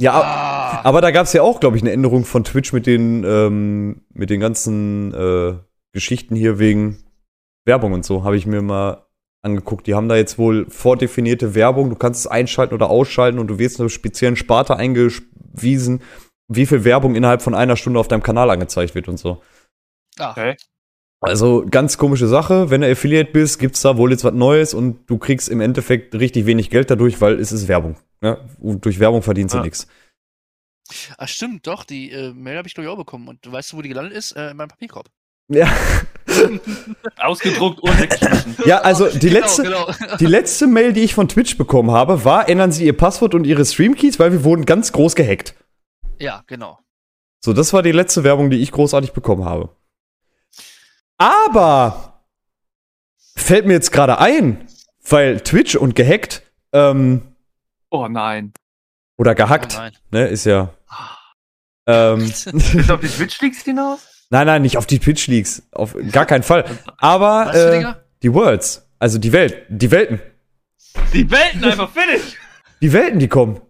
Ja, Ah, aber da gab es ja auch, glaube ich, eine Änderung von Twitch mit den, ähm, mit den ganzen äh, Geschichten hier wegen Werbung und so, habe ich mir mal angeguckt. Die haben da jetzt wohl vordefinierte Werbung. Du kannst es einschalten oder ausschalten und du wirst einer speziellen Sparte eingewiesen, wie viel Werbung innerhalb von einer Stunde auf deinem Kanal angezeigt wird und so. ah, Okay. Also ganz komische Sache. Wenn du Affiliate bist, gibt's da wohl jetzt was Neues und du kriegst im Endeffekt richtig wenig Geld dadurch, weil es ist Werbung. Ne? Und durch Werbung verdienst du Ja. nichts. ah, stimmt, doch, die äh, Mail habe ich glaube ich auch bekommen. Und du weißt, wo die gelandet ist? Äh, in meinem Papierkorb. Ja. <laughs> Ausgedruckt und weggeschmissen. ja, also die Genau, letzte, Genau. die letzte Mail, die ich von Twitch bekommen habe, war, ändern Sie Ihr Passwort und Ihre Streamkeys, weil wir wurden ganz groß gehackt. ja, genau. So, das war die letzte Werbung, die ich großartig bekommen habe. Aber fällt mir jetzt gerade ein, weil Twitch und gehackt ähm, Oh nein. oder Oh, gehackt, nein. ne, ist ja. Ähm, <laughs> Ist auf die Twitch Leaks hinaus? nein, nein, nicht auf die Twitch Leaks, auf gar keinen Fall. Aber äh, die Worlds, also die Welt, die Welten, Die Welten einfach finish! die Welten, die kommen.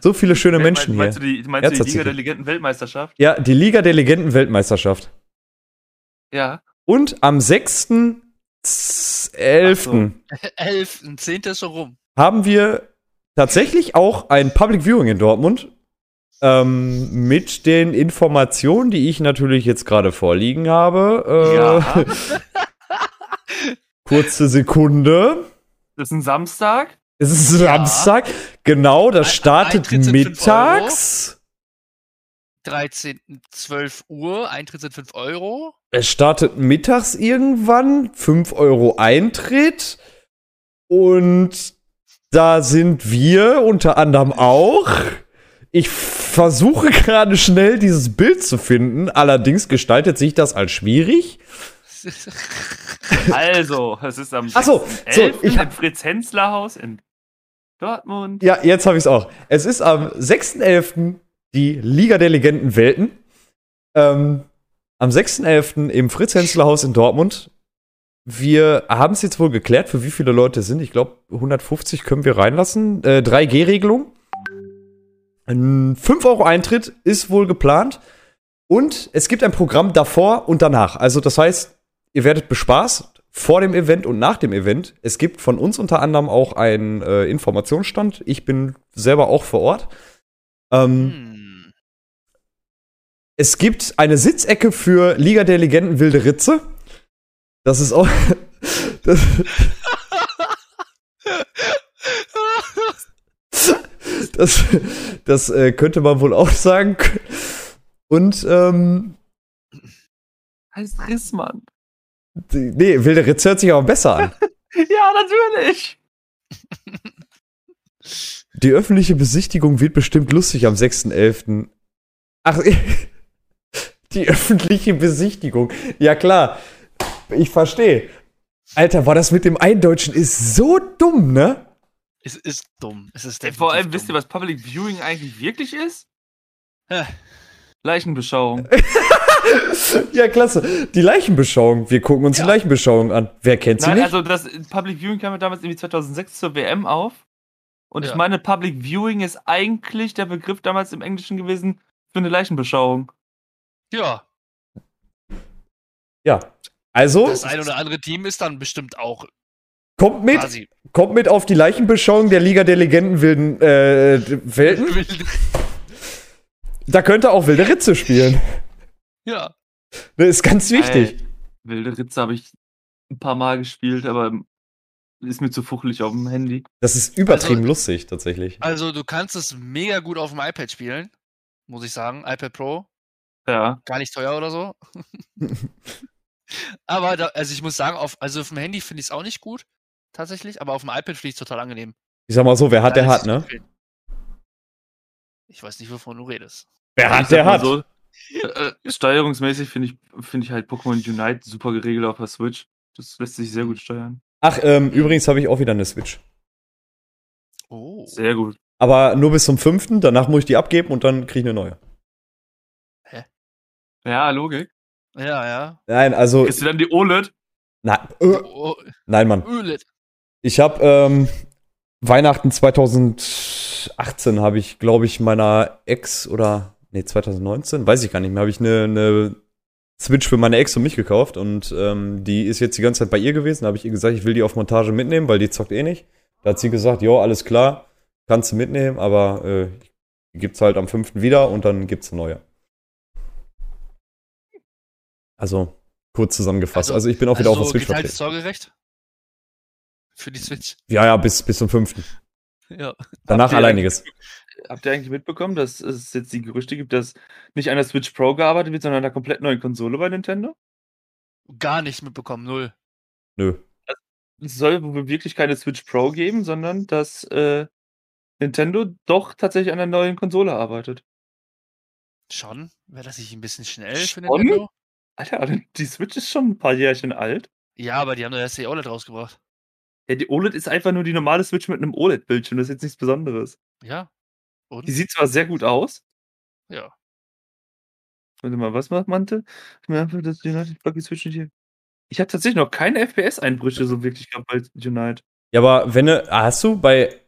So viele schöne Menschen meinst, hier. Meinst du die, meinst du die Liga der Legenden Weltmeisterschaft? Ja, die Liga der Legenden Weltmeisterschaft. Ja. Und am 6.11. Elf, ein Zehntel ist schon rum. haben wir tatsächlich auch ein Public Viewing in Dortmund. Ähm, mit den Informationen, die ich natürlich jetzt gerade vorliegen habe. Äh, Ja. <laughs> Kurze Sekunde. Das ist ein Samstag. Es ist Ja. Samstag. Genau, das startet Eintritt mittags. 13, 12 Uhr, Eintritt sind 5 Euro. Es startet mittags irgendwann. 5 Euro Eintritt. Und da sind wir unter anderem auch. Ich versuche gerade schnell dieses Bild zu finden. Allerdings gestaltet sich das als schwierig. <laughs> Also, es ist am Ach so, so, 6.11. ich im Fritz-Hensler-Haus in Dortmund. Ja, jetzt habe ich es auch. Es ist am 6.11. die Liga der Legenden Welten. Ähm, am 6.11. im Fritz-Hensler-Haus in Dortmund. Wir haben es jetzt wohl geklärt, für wie viele Leute es sind. Ich glaube, 150 können wir reinlassen. Äh, 3G-Regelung. 5 Euro Eintritt ist wohl geplant. Und es gibt ein Programm davor und danach. Also, das heißt, ihr werdet bespaßt vor dem Event und nach dem Event. Es gibt von uns unter anderem auch einen äh, Informationsstand. Ich bin selber auch vor Ort. Ähm, Hm. Es gibt eine Sitzecke für Liga der Legenden Wilde Ritze. Das ist auch. <laughs> Das, <laughs> das, das äh, könnte man wohl auch sagen. Und ähm, Heißt Rissmann. nee, Wilde Ritze hört sich aber besser an. <laughs> Ja, natürlich. Die öffentliche Besichtigung wird bestimmt lustig am 6.11. Ach, die <laughs> öffentliche Besichtigung. Ja, klar. Ich verstehe. Alter, war das mit dem Eindeutschen ist so dumm, ne? Es ist dumm. Es ist Ey, Vor allem, wisst ihr, was Public Viewing eigentlich wirklich ist? Leichenbeschauung. <laughs> ja, klasse. Die Leichenbeschauung. Wir gucken uns Ja. die Leichenbeschauung an. Wer kennt sie Nein, nicht? also das Public Viewing kam ja damals irgendwie 2006 zur WM auf. Und ich Ja. meine, Public Viewing ist eigentlich der Begriff damals im Englischen gewesen für eine Leichenbeschauung. Ja, ja. Also, das ein oder andere Team ist dann bestimmt auch kommt mit, quasi kommt mit auf die Leichenbeschauung der Liga der Legenden wilden äh, Welten. <laughs> Da könnte auch Wilde Ritze spielen. ja. Das ist ganz wichtig. Ey, Wilde Ritze habe ich ein paar Mal gespielt, aber ist mir zu fuchelig auf dem Handy. Das ist übertrieben Also- lustig, tatsächlich. Also du kannst es mega gut auf dem iPad spielen, muss ich sagen. iPad Pro, Ja. gar nicht teuer oder so. <laughs> aber da, also ich muss sagen, auf, also auf dem Handy finde ich es auch nicht gut, tatsächlich, aber auf dem iPad finde ich es total angenehm. Ich sag mal so, wer hat, der Da hat, ist ne? Ich weiß nicht, wovon du redest. Wer hat, der hat. So, äh, steuerungsmäßig finde ich, finde ich halt Pokémon Unite super geregelt auf der Switch. Das lässt sich sehr gut steuern. Ach, ähm, übrigens habe ich auch wieder eine Switch. Oh. Sehr gut. Aber nur bis zum fünften, danach muss ich die abgeben und dann kriege ich eine neue. Ja, Logik. Ja, ja. Nein, also. Du dann die OLED? Na, äh, nein, Mann. Ölet. Ich habe ähm, Weihnachten 2018 habe ich, glaube ich, meiner Ex oder nee 2019, weiß ich gar nicht mehr, habe ich eine, eine Switch für meine Ex und mich gekauft und ähm, die ist jetzt die ganze Zeit bei ihr gewesen. Da habe ich ihr gesagt, ich will die auf Montage mitnehmen, weil die zockt eh nicht. Da hat sie gesagt, jo, alles klar, kannst du mitnehmen, aber äh, die gibt's halt am 5. wieder und dann gibt's eine neue. Also kurz zusammengefasst. Also, Also- ich bin auch wieder auf der Also Switch vertreten. Sorgerecht? Für die Switch. Ja, ja, bis, bis zum 5. Ja. Danach Habt ihr alleiniges. Habt ihr eigentlich mitbekommen, dass es jetzt die Gerüchte gibt, dass nicht an der Switch Pro gearbeitet wird, sondern an einer komplett neuen Konsole bei Nintendo? Gar nicht mitbekommen, null. Nö. Es soll wohl wirklich keine Switch Pro geben, sondern dass äh, Nintendo doch tatsächlich an einer neuen Konsole arbeitet. Schon? Wäre das nicht ein bisschen schnell für Schon? Nintendo? Alter, die Switch ist schon ein paar Jährchen alt. Ja, aber die haben doch erst die OLED rausgebracht. Ja, die OLED ist einfach nur die normale Switch mit einem OLED-Bildschirm. Das ist jetzt nichts Besonderes. Ja. Und? Die sieht zwar sehr gut aus. ja. Warte mal, was macht Mante? Ich meine einfach, dass United Buggy Switch nicht hier. Ich habe tatsächlich noch keine FPS-Einbrüche so wirklich gehabt bei Unite. Ja, aber wenn du, ah, hast du bei,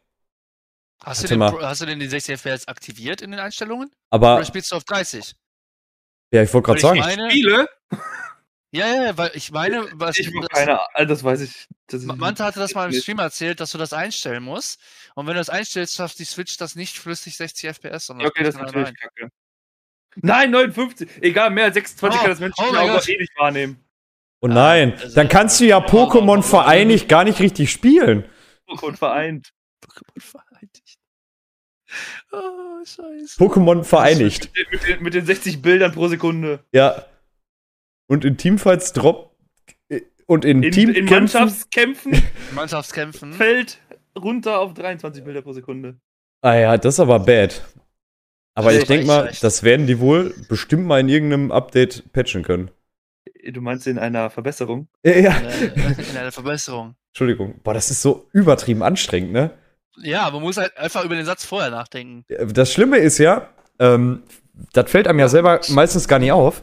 Hast du, den, mal. Hast du denn die 60 FPS aktiviert in den Einstellungen? aber, Oder spielst du auf 30? Ja, ich wollte gerade Weil ich sagen, meine- Spiele? <laughs> Ja, ja, ja, weil ich meine, was Ich habe das- keine Ahnung, das weiß ich. Das ist Ma- Mante hatte das mal im. Stream erzählt, dass du das einstellen musst. Und wenn du das einstellst, schafft die Switch das nicht flüssig 60 FPS, sondern Okay, das ist natürlich rein. kacke. Nein, 59. Egal, mehr als 26 Oh, kann das menschliche oh mein Auge Gott. eh nicht wahrnehmen. oh nein, also- dann kannst du ja Pokémon vereinigt gar nicht richtig spielen. Und vereint. Pokémon vereinigt. <laughs> Oh, scheiße. Pokémon vereinigt. Mit, mit, den, mit den 60 Bildern pro Sekunde. Ja. Und in Teamfights Drop äh, und in, In, Team in Mannschaftskämpfen <laughs> Mannschaftskämpfen. fällt runter auf 23 Bilder pro Sekunde. Ah ja, das ist aber bad. Aber Das ich denke echt mal, schlecht. das werden die wohl bestimmt mal in irgendeinem Update patchen können. Du meinst in einer Verbesserung? Ja, ja. Äh, in einer Verbesserung. Entschuldigung. Boah, das ist so übertrieben anstrengend, ne? Ja, man muss halt einfach über den Satz vorher nachdenken. Das Schlimme ist ja, ähm, das fällt einem ja selber meistens gar nicht auf.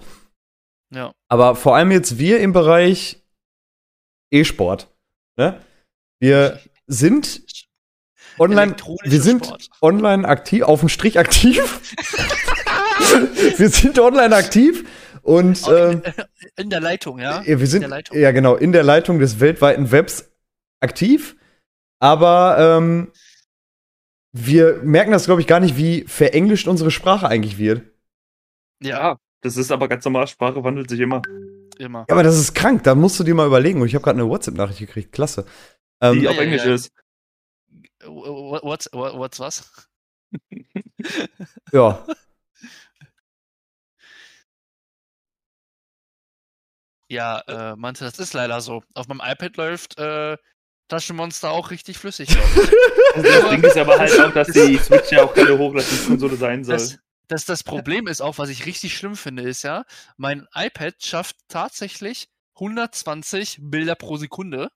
Ja. Aber vor allem jetzt wir im Bereich E-Sport. Ne? Wir sind online, wir sind Sport. online aktiv, auf dem Strich aktiv. <laughs> wir sind online aktiv und ähm, in, in der Leitung, ja? ja, wir sind der Leitung. ja genau in der Leitung des weltweiten Webs aktiv. Aber ähm, wir merken das, glaube ich, gar nicht, wie verenglischt unsere Sprache eigentlich wird. Ja, Das ist aber ganz normal, Sprache wandelt sich immer. immer. Ja, aber das ist krank, da musst du dir mal überlegen. Und ich habe gerade eine WhatsApp-Nachricht gekriegt, klasse. Ähm, Die ja, auf ja, Englisch ja. ist. What, what's, what, what's was? <laughs> ja. Ja, äh, meinte, das ist leider so. Auf meinem iPad läuft äh, Taschenmonster auch richtig flüssig. <laughs> Also das Ding ist aber halt auch, dass die Switch ja auch keine Hochleistungskonsole sein soll. Das, das, das Problem ist auch, was ich richtig schlimm finde, ist ja, mein iPad schafft tatsächlich 120 Bilder pro Sekunde.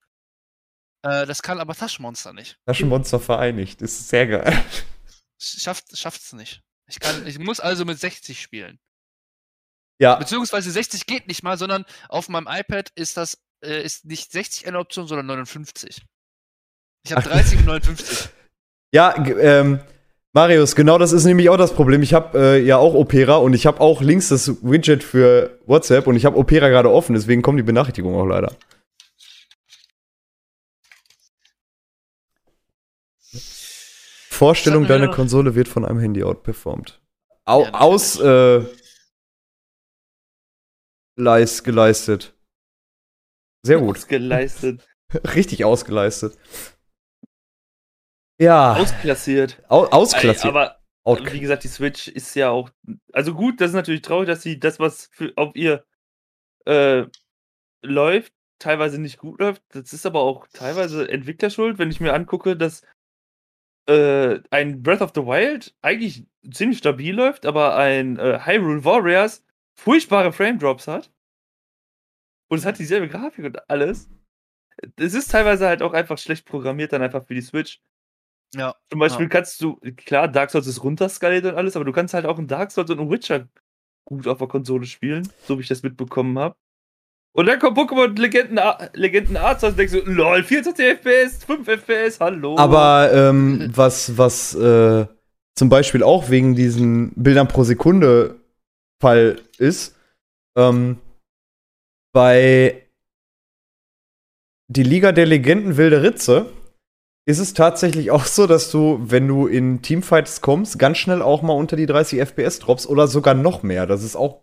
Äh, das kann aber Taschenmonster nicht. Taschenmonster vereinigt, das ist sehr geil. Schafft schafft's nicht. Ich kann, ich muss also mit 60 spielen. Ja, Beziehungsweise 60 geht nicht mal, sondern auf meinem iPad ist das äh, ist nicht 60 eine Option, sondern 59. Ich habe Ach. 30 und 59. ja, ähm, Marius, genau das ist nämlich auch das Problem. Ich habe äh, ja auch Opera und ich habe auch links das Widget für WhatsApp und ich habe Opera gerade offen, deswegen kommen die Benachrichtigungen auch leider. Vorstellung, deine Konsole wird von einem Handy outperformed. Au, Ja, aus äh, leis, geleistet. Sehr gut. Geleistet. <laughs> Richtig ausgeleistet. Ja, Ausklassiert. au, ausklassiert. Aber Out wie gesagt, die Switch ist ja auch. Also gut, das ist natürlich traurig, dass sie das, was für, auf ihr äh, läuft, teilweise nicht gut läuft. Das ist aber auch teilweise Entwicklerschuld, wenn ich mir angucke, dass äh, ein Breath of the Wild eigentlich ziemlich stabil läuft, aber ein äh, Hyrule Warriors furchtbare Frame Drops hat. Und es hat dieselbe Grafik und alles. Es ist teilweise halt auch einfach schlecht programmiert, dann einfach für die Switch. Ja. Zum Beispiel kannst du, klar, Dark Souls ist runterskaliert und alles, aber du kannst halt auch ein Dark Souls und ein Witcher gut auf der Konsole spielen, so wie ich das mitbekommen habe. Und dann kommt Pokémon Legenden, Legenden Arzt und denkst du, lol, 24 FPS, 5 FPS, hallo. Aber ähm, was, was äh, zum Beispiel auch wegen diesen Bildern pro Sekunde Fall ist, ähm, bei die Liga der Legenden Wilde Ritze ist es tatsächlich auch so, dass du, wenn du in Teamfights kommst, ganz schnell auch mal unter die 30 FPS droppst oder sogar noch mehr. Das ist auch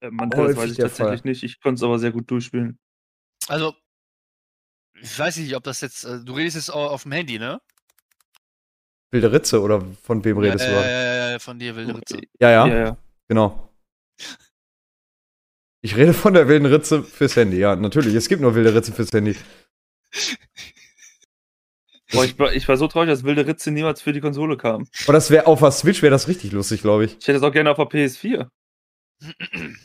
Äh, man, das weiß ich tatsächlich Fall. nicht. Ich konnte es aber sehr gut durchspielen. Also, ich weiß nicht, ob das jetzt. äh, Du redest jetzt au- auf dem Handy, ne? Wilde Ritze oder von wem redest du gerade? äh, von dir, Wilde Ritze. Ja, ja, ja, ja. genau. Ich rede von der wilden Ritze fürs Handy, ja, natürlich. Es gibt nur wilde Ritze fürs Handy. Boah, ich, war, ich war so traurig, dass Wilde Ritze niemals für die Konsole kam. Aber das wäre auf der Switch wäre das richtig lustig, glaube ich. Ich hätte es auch gerne auf der PS4. <clears throat>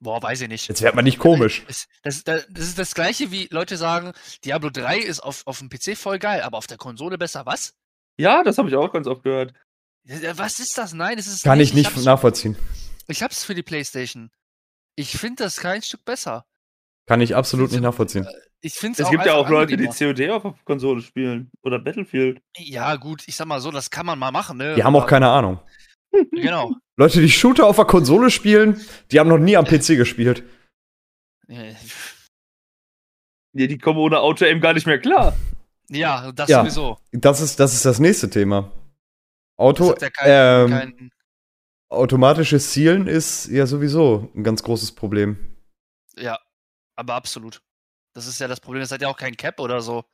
Boah, weiß ich nicht. Jetzt wird man nicht komisch. Das, das, das, das ist das gleiche, wie Leute sagen, Diablo 3 ist auf, auf dem PC voll geil, aber auf der Konsole besser. Was? Ja, das habe ich auch ganz oft gehört. Was ist das? Nein, das ist Kann ich nicht hab's, nachvollziehen. Ich hab's für die Playstation. Ich finde das kein Stück besser. Kann ich absolut nicht nachvollziehen. Ich finde Es gibt ja auch Leute, die. COD auf der Konsole spielen. Oder Battlefield. Ja, gut, ich sag mal so, das kann man mal machen, ne? Die haben auch keine Ahnung. <laughs> Genau. Leute, die Shooter auf der Konsole spielen, die haben noch nie am PC gespielt. Äh, Ja, die kommen ohne Auto-Aim gar nicht mehr klar. Ja, das Ja. sowieso. Das ist, das ist das nächste Thema. Auto, Das hat ja kein, ähm, kein, automatisches Zielen ist ja sowieso ein ganz großes Problem. Ja, aber absolut. Das ist ja das Problem. Das hat ja auch kein Cap oder so.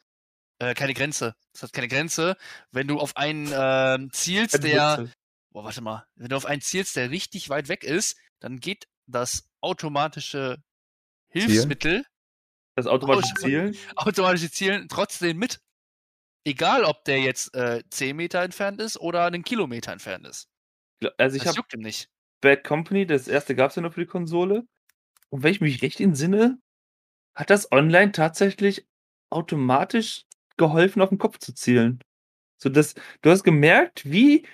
Äh, keine Grenze. Das hat keine Grenze. Wenn du auf einen ähm, zielst, der. Boah, warte mal. Wenn du auf einen zielst, der richtig weit weg ist, dann geht das automatische Hilfsmittel, Das automatische Zielen. automatische Zielen, trotzdem mit. Egal, ob der jetzt äh, 10 Meter entfernt ist oder einen Kilometer entfernt ist. Also ich das habe juckt ihm nicht. Bad Company, das erste gab es ja nur für die Konsole. Und wenn ich mich recht entsinne, hat das online tatsächlich automatisch geholfen, auf den Kopf zu zielen. So dass du hast gemerkt, wie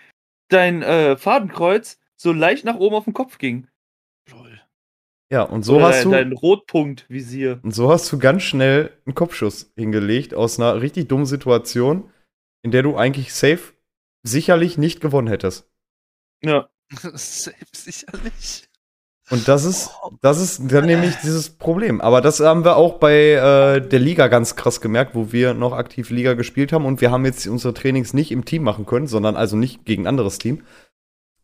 dein äh, Fadenkreuz so leicht nach oben auf den Kopf ging. Lol. Ja, und so Oder hast dein, du. dein Rotpunkt-Visier. Und so hast du ganz schnell einen Kopfschuss hingelegt aus einer richtig dummen Situation, in der du eigentlich safe sicherlich nicht gewonnen hättest. Ja. <laughs> Sicherlich. Und das ist, das ist dann nämlich dieses Problem. Aber das haben wir auch bei äh, der Liga ganz krass gemerkt, wo wir noch aktiv Liga gespielt haben und wir haben jetzt unsere Trainings nicht im Team machen können, sondern also nicht gegen ein anderes Team.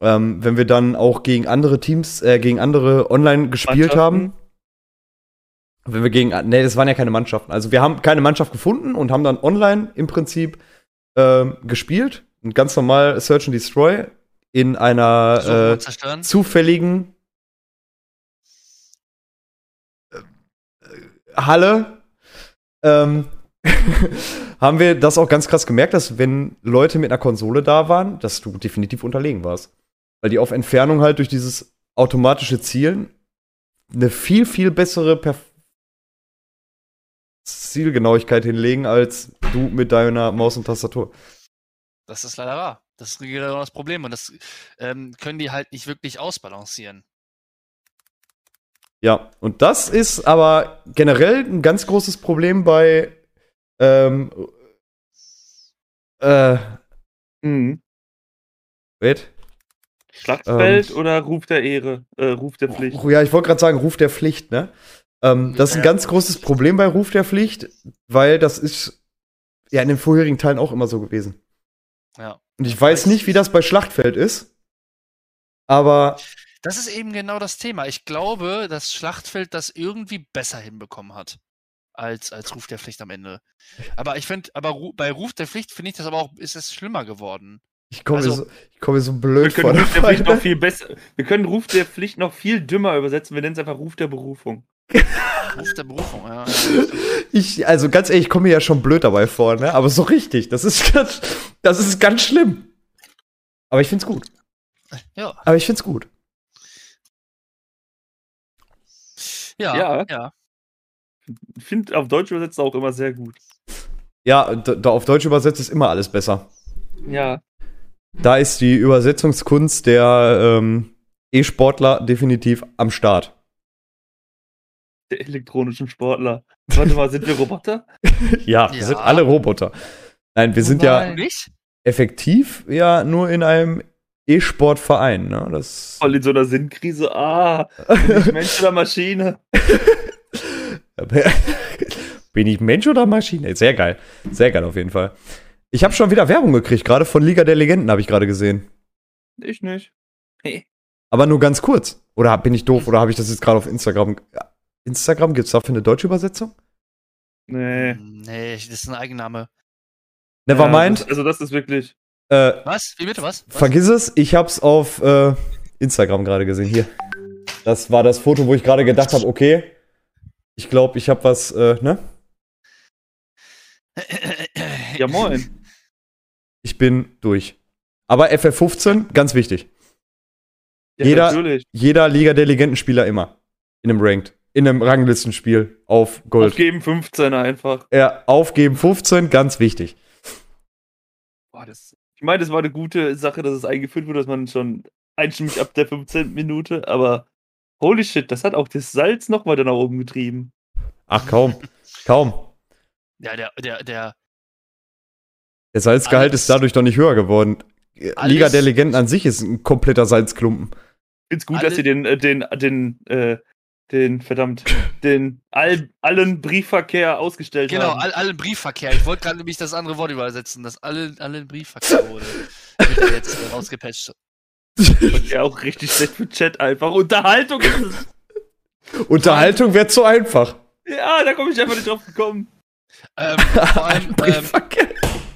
Ähm, wenn wir dann auch gegen andere Teams, äh, gegen andere online gespielt haben, wenn wir gegen, nee, das waren ja keine Mannschaften. Also wir haben keine Mannschaft gefunden und haben dann online im Prinzip ähm, gespielt. Und ganz normal Search and Destroy in einer und äh, zufälligen äh, äh, Halle ähm, <laughs> haben wir das auch ganz krass gemerkt, dass wenn Leute mit einer Konsole da waren, dass du definitiv unterlegen warst. Weil die auf Entfernung halt durch dieses automatische Zielen eine viel, viel bessere Perf Zielgenauigkeit hinlegen als du mit deiner Maus und Tastatur. Das ist leider wahr. Das ist genau das Problem und das ähm, können die halt nicht wirklich ausbalancieren. Ja, und das ist aber generell ein ganz großes Problem bei ähm, äh, Mhm. wait. Schlachtfeld Ähm. oder Ruf der Ehre? Äh, Ruf der Pflicht. Ja, ich wollte gerade sagen, Ruf der Pflicht, ne? Ähm, das ist ein ganz großes Problem bei Ruf der Pflicht, weil das ist ja in den vorherigen Teilen auch immer so gewesen. Ja. Und ich weiß nicht, wie das bei Schlachtfeld ist, aber Das ist eben genau das Thema. Ich glaube, dass Schlachtfeld das irgendwie besser hinbekommen hat. Als, als Ruf der Pflicht am Ende. Aber ich finde, aber Ru bei Ruf der Pflicht finde ich das aber auch, ist es schlimmer geworden. ich komme Also- mir, so, ich komm mir so Wir blöd vor. können Ruf der Pflicht noch dabei. viel besser. Wir können Ruf der Pflicht noch viel dümmer übersetzen. Wir nennen es einfach Ruf der Berufung. <laughs> Ruf der Berufung, ja. <laughs> Ich, also ganz ehrlich, ich komme mir ja schon blöd dabei vor, ne? Aber so richtig, das ist <laughs> ganz, das ist ganz schlimm. Aber ich find's gut. Ja, Aber ich find's gut. ja, Ja. ja. Ich finde auf Deutsch übersetzt auch immer sehr gut. Ja, da, da auf Deutsch übersetzt ist immer alles besser. Ja. Da ist die Übersetzungskunst der ähm, E-Sportler definitiv am Start. Der elektronischen Sportler. Warte mal, sind wir Roboter? <laughs> Ja, wir Ja. sind alle Roboter. Nein, wir sind Oh ja nein. Nicht? effektiv ja nur in einem E-Sport-Verein. Ne? Das Voll in so einer Sinnkrise. Ah, bin ich Mensch oder Maschine? <laughs> Bin ich Mensch oder Maschine? Sehr geil. Sehr geil auf jeden Fall. Ich habe schon wieder Werbung gekriegt, gerade von Liga der Legenden habe ich gerade gesehen. Ich nicht. Hey. Aber nur ganz kurz. Oder bin ich doof? Oder habe ich das jetzt gerade auf Instagram? Instagram, gibt es dafür eine deutsche Übersetzung? Nee. Nee, das ist ein Eigenname. Nevermind. Ja, also das ist wirklich. äh, Was? Wie bitte, was? was? vergiss es, ich hab's auf äh, Instagram gerade gesehen. Hier. Das war das Foto, wo ich gerade gedacht habe, okay, ich glaube, ich habe was, äh, ne? <coughs> Ja, moin. Ich bin durch. Aber FF15, ganz wichtig. Ja, Jeder- Natürlich. Jeder Liga der Legendenspieler immer. In einem Ranked. In einem Ranglistenspiel auf Gold. Aufgeben 15 einfach. Ja, aufgeben 15, ganz wichtig. Boah, das, ich meine, das war eine gute Sache, dass es eingeführt wurde, dass man schon einstimmig ab der 15. Minute, aber holy shit, das hat auch das Salz noch weiter nach oben getrieben. Ach, kaum. kaum. Ja, der, der, der, Der Salzgehalt Alles- ist dadurch doch nicht höher geworden. Liga Alles- der Legenden an sich ist ein kompletter Salzklumpen. Ich find's gut, Alle- dass sie den, äh, den, den, äh, den, verdammt, den all, allen Briefverkehr ausgestellt genau, haben. all, allen Briefverkehr. Ich wollte gerade nämlich das andere Wort übersetzen, dass alle, allen Briefverkehr wurde. Wird ja jetzt äh, rausgepatcht. Und ja auch richtig schlecht für Chat einfach. Unterhaltung ist es. Unterhaltung wäre zu einfach. Ja, da komme ich einfach nicht drauf gekommen. Ähm, vor <laughs> allem, ähm, Briefverkehr.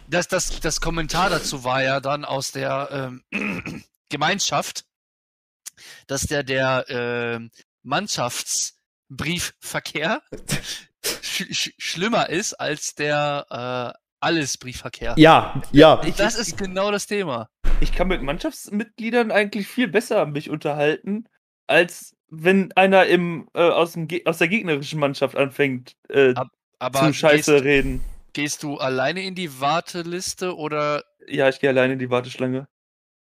das, das, das Kommentar dazu war ja dann aus der ähm, <clears throat> Gemeinschaft, dass der der ähm, Mannschaftsbriefverkehr sch sch schlimmer ist als der äh, Alles-Briefverkehr. Ja, ja. Das ist genau das Thema. ich kann mit Mannschaftsmitgliedern eigentlich viel besser mich unterhalten, als wenn einer im, äh, aus, dem aus der gegnerischen Mannschaft anfängt äh, Ab- Aber zu Scheiße gehst, reden. gehst du alleine in die Warteliste oder Ja, ich gehe alleine in die Warteschlange.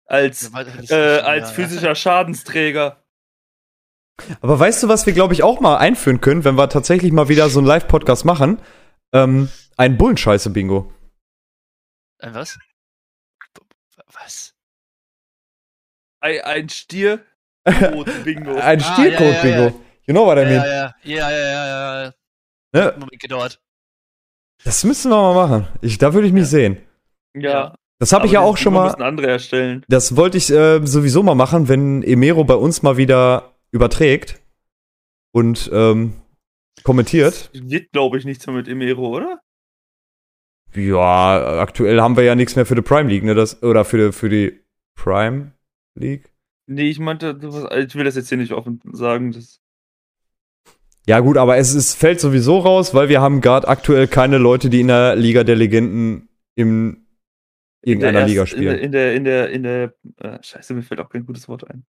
Als, Warteliste äh, als ja, ja. physischer Schadensträger. Aber weißt du, was wir, glaube ich, auch mal einführen können, wenn wir tatsächlich mal wieder so einen Live-Podcast machen? Ähm, ein Bullenscheiße-Bingo. Ein was? Was? Ein, ein Stier. Bingo. <laughs> Ein Ah, Stiercode-Bingo. ja, ja, You know what I Ja, mean? ja, ja, ja, ja, ja, ja. Ne? Moment gedauert. Das müssen wir mal machen. Ich, da würde ich mich Ja. sehen. ja. Das habe ich ja auch schon mal. müssen andere erstellen. Das wollte ich äh, sowieso mal machen, wenn Emero bei uns mal wieder überträgt und ähm, kommentiert. Wird, glaube ich, nichts mehr mit Emero, oder? Ja, aktuell haben wir ja nichts mehr für die Prime League, ne? Das, oder für die, für die Prime League. Nee, ich meinte, ich will das jetzt hier nicht offen sagen. Das, Ja, gut, aber es ist, fällt sowieso raus, weil wir haben gerade aktuell keine Leute, die in der Liga der Legenden in irgendeiner Liga spielen. In der, in der, in der, in der äh, scheiße, mir fällt auch kein gutes Wort ein.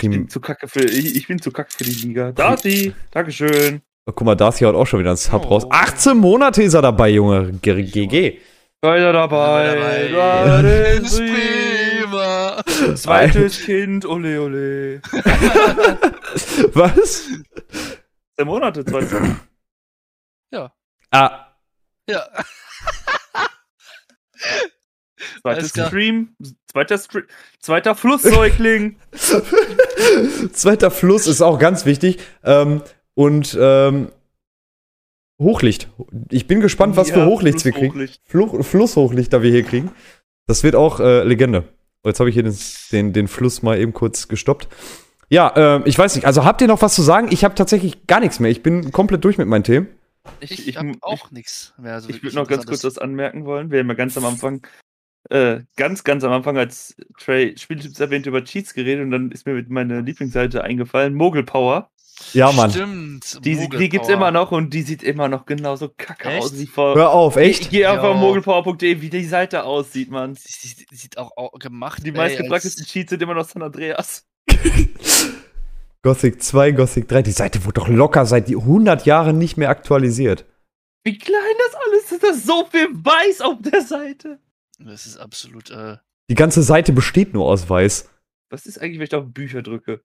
Ich bin zu kacke für, ich, ich bin zu kacke für die Liga. Darcy, Dankeschön. oh, guck mal, Darcy haut auch schon wieder ein Sub Oh. raus. 18 Monate ist er dabei, Junge. G GG. Weiter dabei. dabei. da Das ist prima. Zweites Kind, ole ole. <laughs> Was? Der Monate, zweites Ah, Ja. Zweites. Stream, zweiter, Stream, zweiter Flusssäugling. <laughs> zweiter Fluss ist auch ganz wichtig. Ähm, und ähm, Hochlicht. Ich bin gespannt, was für Ja, Hochlichts wir kriegen. Flusshochlicht. Fluch, Flusshochlichter wir hier kriegen. Das wird auch äh, Legende. Jetzt habe ich hier den, den, den Fluss mal eben kurz gestoppt. Ja, ähm, ich weiß nicht. Also habt ihr noch was zu sagen? Ich habe tatsächlich gar nichts mehr. Ich bin komplett durch mit meinen Themen. Ich, ich- habe ich- auch nichts mehr. So Ich würde noch ganz kurz was anmerken wollen. Wir haben ja ganz am Anfang, äh, ganz, ganz am Anfang, als Trey Spieltipps erwähnt, über Cheats geredet und dann ist mir mit meiner Lieblingsseite eingefallen, Mogul Power. Ja, Mann. Stimmt. Die, Mogel die gibt's immer noch und die sieht immer noch genauso kacke Echt? aus wie vor. Hör auf, Ich echt? gehe einfach auf Ja. mogelpower.de, wie die Seite aussieht, man. Die, die, die sieht auch, auch gemacht. Die als- Cheats sind immer noch San Andreas. <laughs> Gothic 2, Gothic 3. Die Seite wurde doch locker seit 100 Jahren nicht mehr aktualisiert. Wie klein das alles ist, da ist so viel Weiß auf der Seite. Das ist absolut. Äh, Die ganze Seite besteht nur aus Weiß. Was ist eigentlich, wenn ich da auf Bücher drücke?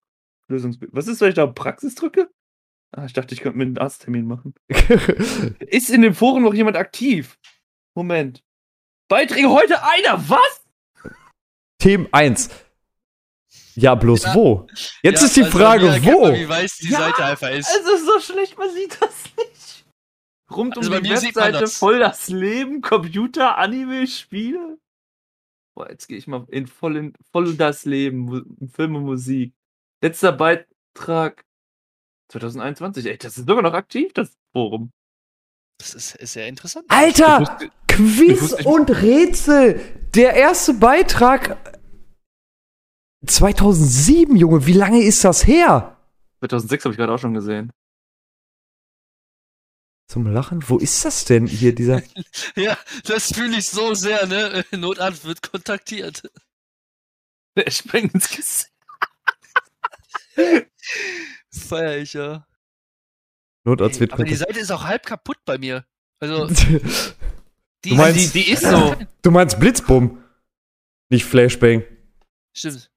Lösungsbü Was ist, wenn ich da auf Praxis drücke? Ah, ich dachte, ich könnte mir einen Arzttermin machen. <laughs> Ist in den Foren noch jemand aktiv? Moment. Beiträge heute einer, was? Themen 1. Ja, bloß Ja. wo? Jetzt ja, ist die also Frage, erkennt wo? Man, wie weiß die Ja, Seite einfach ist. Es ist so schlecht, man sieht das nicht. Rund Also um die Webseite das. voll das Leben, Computer, Anime, Spiele. Boah, jetzt gehe ich mal in voll, in voll das Leben, Mu- Film und Musik. Letzter Beitrag 2021. Ey, das ist sogar noch aktiv, das Forum. Das ist, ist sehr interessant. Alter! Wusste- Quiz wusste und Rätsel. Der erste Beitrag 2007, Junge. Wie lange ist das her? 2006 habe ich gerade auch schon gesehen. Zum Lachen? Wo ist das denn hier, dieser? <laughs> Ja, das fühle ich so sehr, ne? <laughs> Notarzt wird kontaktiert. Der springt ins Gesicht. <laughs> Feier ich ja. Notarzt wird Aber die Seite ist auch halb kaputt bei mir. Also, die, Du meinst- Die, die ist so. Du meinst Blitzbumm? Nicht Flashbang. Stimmt.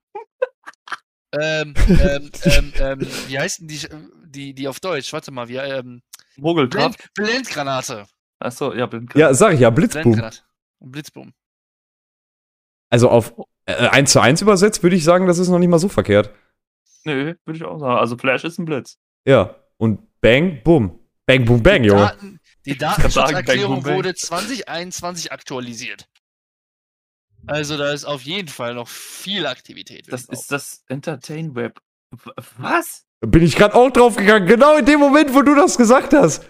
ähm, ähm, ähm, ähm, wie heißt denn die, die, die auf Deutsch? Warte mal, wie, ähm, Mogelkraft. Blend, Blendgranate. Achso, ja, Blindkraft. Genau. Ja, sag ich ja. Und Blitzboom. Also auf äh, 1 zu 1 übersetzt würde ich sagen, das ist noch nicht mal so verkehrt. Nö, würde ich auch sagen. Also Flash ist ein Blitz. Ja. Und Bang, Boom. Bang, Boom, Bang, Junge. Daten, die Datenschutzerklärung wurde 2021 aktualisiert. Also da ist auf jeden Fall noch viel Aktivität. Das ist das Entertain Web. Was? Bin ich gerade auch drauf gegangen. Genau in dem Moment, wo du das gesagt hast.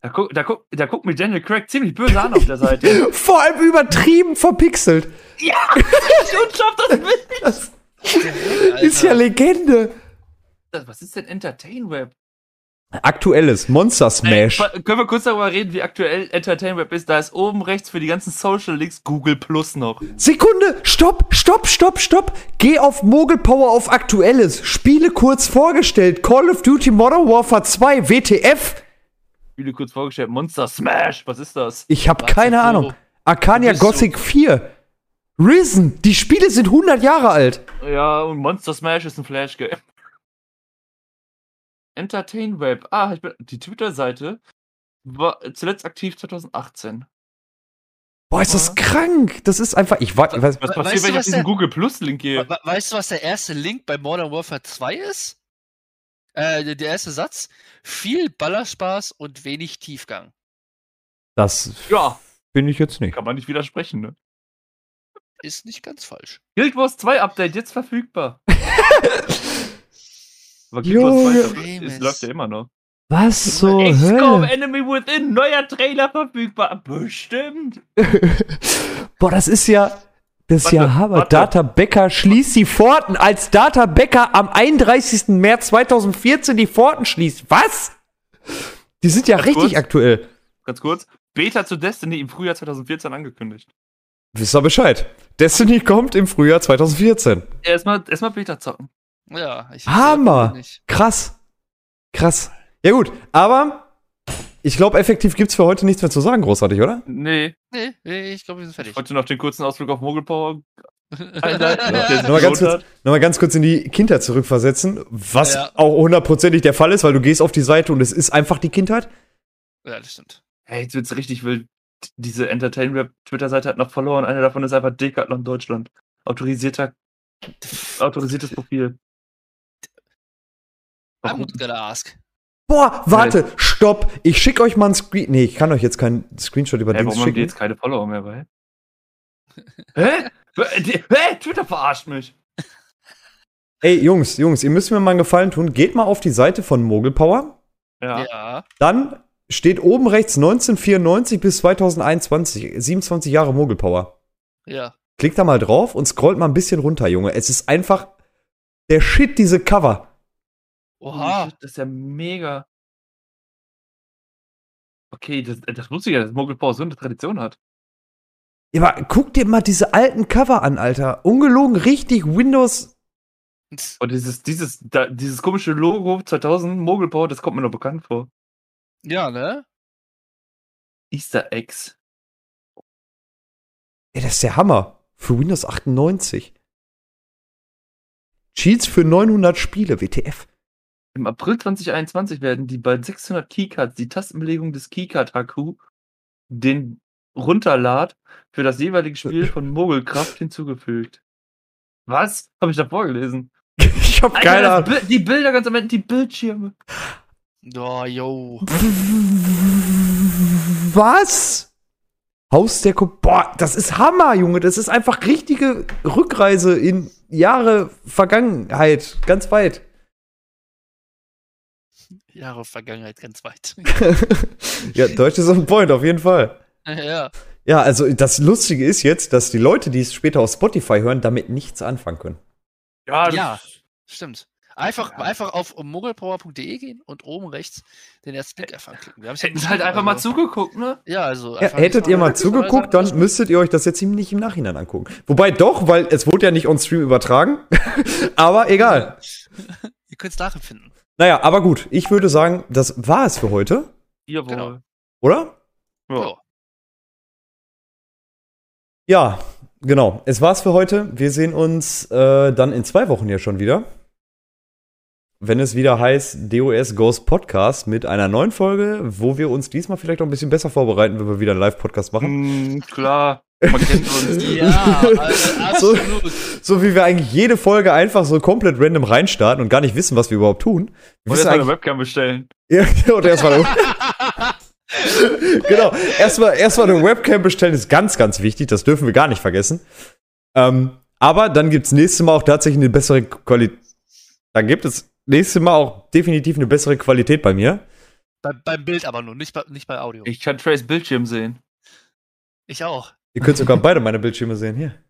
Da, guck, da, guck, da guckt mir Daniel Craig ziemlich böse an auf der Seite. <laughs> Vor allem übertrieben verpixelt. ja! Und schafft das Bild! Das <laughs> ist ja Legende. Was ist denn Entertain Web? Aktuelles Monster Smash. Ey, können wir kurz darüber reden, wie aktuell Entertain Web ist? Da ist oben rechts für die ganzen Social Links Google Plus noch. Sekunde, stopp, stopp, stopp, stopp. Geh auf Mogelpower auf Aktuelles. Spiele kurz vorgestellt. Call of Duty Modern Warfare 2, WTF. Spiele kurz vorgestellt. Monster Smash, was ist das? Ich habe keine Ahnung. Arcania du? Gothic 4. Risen, die Spiele sind 100 Jahre alt. Ja, und Monster Smash ist ein Flash-Game. Entertain Web. Ah, ich bin, die Twitter-Seite war zuletzt aktiv 2018. Boah, ist das krank. Das ist einfach, ich weiß, Was We- passiert, weißt du, wenn ich auf was diesen der- Google Plus-Link gehe? We- Weißt du, was der erste Link bei Modern Warfare 2 ist? Äh, der- erste Satz. Viel Ballerspaß und wenig Tiefgang. das Ja, bin ich jetzt nicht. kann man nicht widersprechen, ne? Ist nicht ganz falsch. Guild Wars 2 Update, jetzt verfügbar. <laughs> Aber Guild Junge. Wars 2 Famous. ist, läuft ja immer noch. Was zur XCOM? Enemy Within, neuer Trailer verfügbar. Bestimmt. <laughs> Boah, das ist ja, das ist ja Hammer. Data Becker schließt die Pforten, als Data Becker am 31. März 2014 die Pforten schließt. Was? Die sind ja Ganz richtig kurz. aktuell. Ganz kurz. Beta zu Destiny im Frühjahr 2014 angekündigt. Wisst ihr Bescheid? Destiny kommt im Frühjahr 2014. Erstmal erstmal Beta zocken. Ja, ich Hammer. Nicht. Krass. Krass. Ja gut, aber ich glaube, effektiv gibt's für heute nichts mehr zu sagen, großartig, oder? Nee, Nee, nee, ich glaube, wir sind fertig. ich wollte noch den kurzen Ausflug auf Mogelpower <laughs> Nochmal ganz, kurz, nochmal ganz kurz in die Kindheit zurückversetzen, was Ja. auch hundertprozentig der Fall ist, weil du gehst auf die Seite und es ist einfach die Kindheit. ja, das stimmt. Hey, jetzt wird's richtig wild. Diese Entertain-Rap-Twitter-Seite hat noch verloren. Einer davon ist einfach Decathlon Deutschland. Autorisierter, autorisiertes Profil. I'm Warum? not gonna ask. Boah, warte, stopp. Ich schicke euch mal einen Screen. Nee, ich kann euch jetzt keinen Screenshot über Hä, Dings warum haben die schicken. jetzt keine Follower mehr bei? <laughs> Hä? Hä? Twitter verarscht mich. Ey, Jungs, Jungs, ihr müsst mir mal einen Gefallen tun. Geht mal auf die Seite von Mogelpower. Ja. Ja. Dann steht oben rechts 1994 bis 2021, 27 Jahre Mogelpower. Ja. Klickt da mal drauf und scrollt mal ein bisschen runter, Junge. Es ist einfach der Shit, diese Cover. Oha. Oh, Das ist ja mega. Okay, das, das wusste ich ja, dass Mogelpower so eine Tradition hat. Ja, aber guck dir mal diese alten Cover an, Alter. Ungelogen, richtig Windows. <laughs> Und dieses, dieses, da, dieses komische Logo 2000 Mogelpower, das kommt mir noch bekannt vor. Ja, ne? Easter Eggs. Ey, das ist der Hammer. Für Windows 98. Cheats für 900 Spiele, WTF. Im April 2021 werden die bei 600 Keycards die Tastenbelegung des Keycard-HQ den Runterlad für das jeweilige Spiel von Mogelkraft <laughs> hinzugefügt. Was? Habe ich da vorgelesen? Ich hab Alter, keine Ahnung. Bi- die Bilder ganz am Ende, die Bildschirme. Oh, yo. Was? Haus der Ko Boah, das ist Hammer, Junge. Das ist einfach richtige Rückreise in Jahre Vergangenheit. Ganz weit. Jahre Vergangenheit ganz weit. <laughs> ja, Deutsch ist on point, auf jeden Fall. ja. Ja, also das Lustige ist jetzt, dass die Leute, die es später auf Spotify hören, damit nichts anfangen können. Ja, Ja. Stimmt. Einfach, Ja. einfach auf mogelpower.de gehen und oben rechts den ersten Link einfach klicken. Wir hätten halt einfach mal also- zugeguckt, ne? Ja, also. Ja, hättet ihr mal mal- zugeguckt, dann müsstet ihr euch das jetzt nicht im Nachhinein angucken. Wobei doch, weil es wurde ja nicht on Stream übertragen. <laughs> aber egal. <laughs> Ihr könnt es nachempfinden. Naja, aber gut. Ich würde sagen, das war es für heute, Jawohl. Genau. oder? Ja. Ja. Ja, genau. Es war's für heute. Wir sehen uns äh, dann in zwei Wochen hier schon wieder. Wenn es wieder heißt DOS Ghost Podcast mit einer neuen Folge, wo wir uns diesmal vielleicht auch ein bisschen besser vorbereiten, wenn wir wieder einen Live-Podcast machen. Mm, klar. Man kennt uns. <laughs> Ja, <laughs> also So- absolut. So wie wir eigentlich jede Folge einfach so komplett random reinstarten und gar nicht wissen, was wir überhaupt tun. Wir Und wissen jetzt mal eine Webcam bestellen. ja, <laughs> und erstmal genau, erstmal erstmal eine Webcam bestellen ist ganz, ganz wichtig. Das dürfen wir gar nicht vergessen. Ähm, aber dann gibt's nächstes Mal auch tatsächlich eine bessere Qualität. Dann gibt es nächstes Mal auch definitiv eine bessere Qualität bei mir. Bei, beim Bild aber nur, nicht bei, nicht bei Audio. Ich, Ich kann Trace Bildschirm sehen. auch. Ihr könnt sogar beide meine Bildschirme sehen. Hier. <laughs>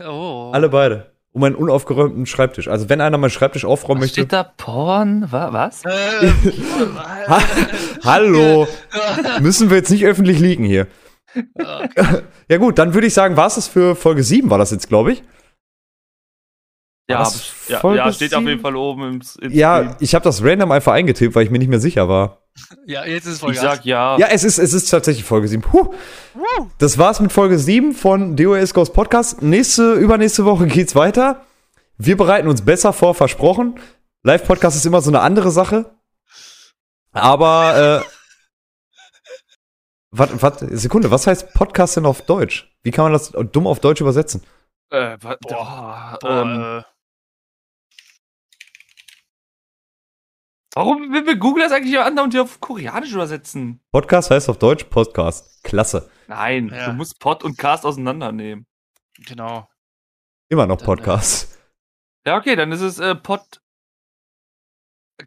Oh. Alle beide. Um meinen unaufgeräumten Schreibtisch. Also wenn einer meinen Schreibtisch aufräumen Was möchte. steht da? Porn? Wa was? Ähm, <laughs> Ha Hallo. <laughs> Müssen wir jetzt nicht öffentlich liegen hier. okay. Ja gut, dann würde ich sagen, war es das für Folge 7, war das jetzt, glaube ich. Ja, ja, Folge ja, steht auf jeden Fall oben im, im Ja, Stream. ich habe das random einfach eingetippt, weil ich mir nicht mehr sicher war. <laughs> Ja, jetzt ist es voll Ich sag ja. Ja, es ist, es ist tatsächlich Folge 7. Puh. Das war's mit Folge 7 von DOS Ghost Podcast. Nächste, übernächste Woche geht's weiter. Wir bereiten uns besser vor, versprochen. Live-Podcast ist immer so eine andere Sache. Aber, äh, <laughs> wat, wat, Sekunde, was heißt Podcast denn auf Deutsch? Wie kann man das dumm auf Deutsch übersetzen? Äh, Boah, boah, ähm, Boah, äh, warum will wir Google das eigentlich andauernd hier auf Koreanisch übersetzen? Podcast heißt auf Deutsch Podcast. Klasse. Nein, Ja. du musst Pod und Cast auseinandernehmen. genau. Immer noch Dann, äh, Podcast. Ja, okay, dann ist es äh, Pod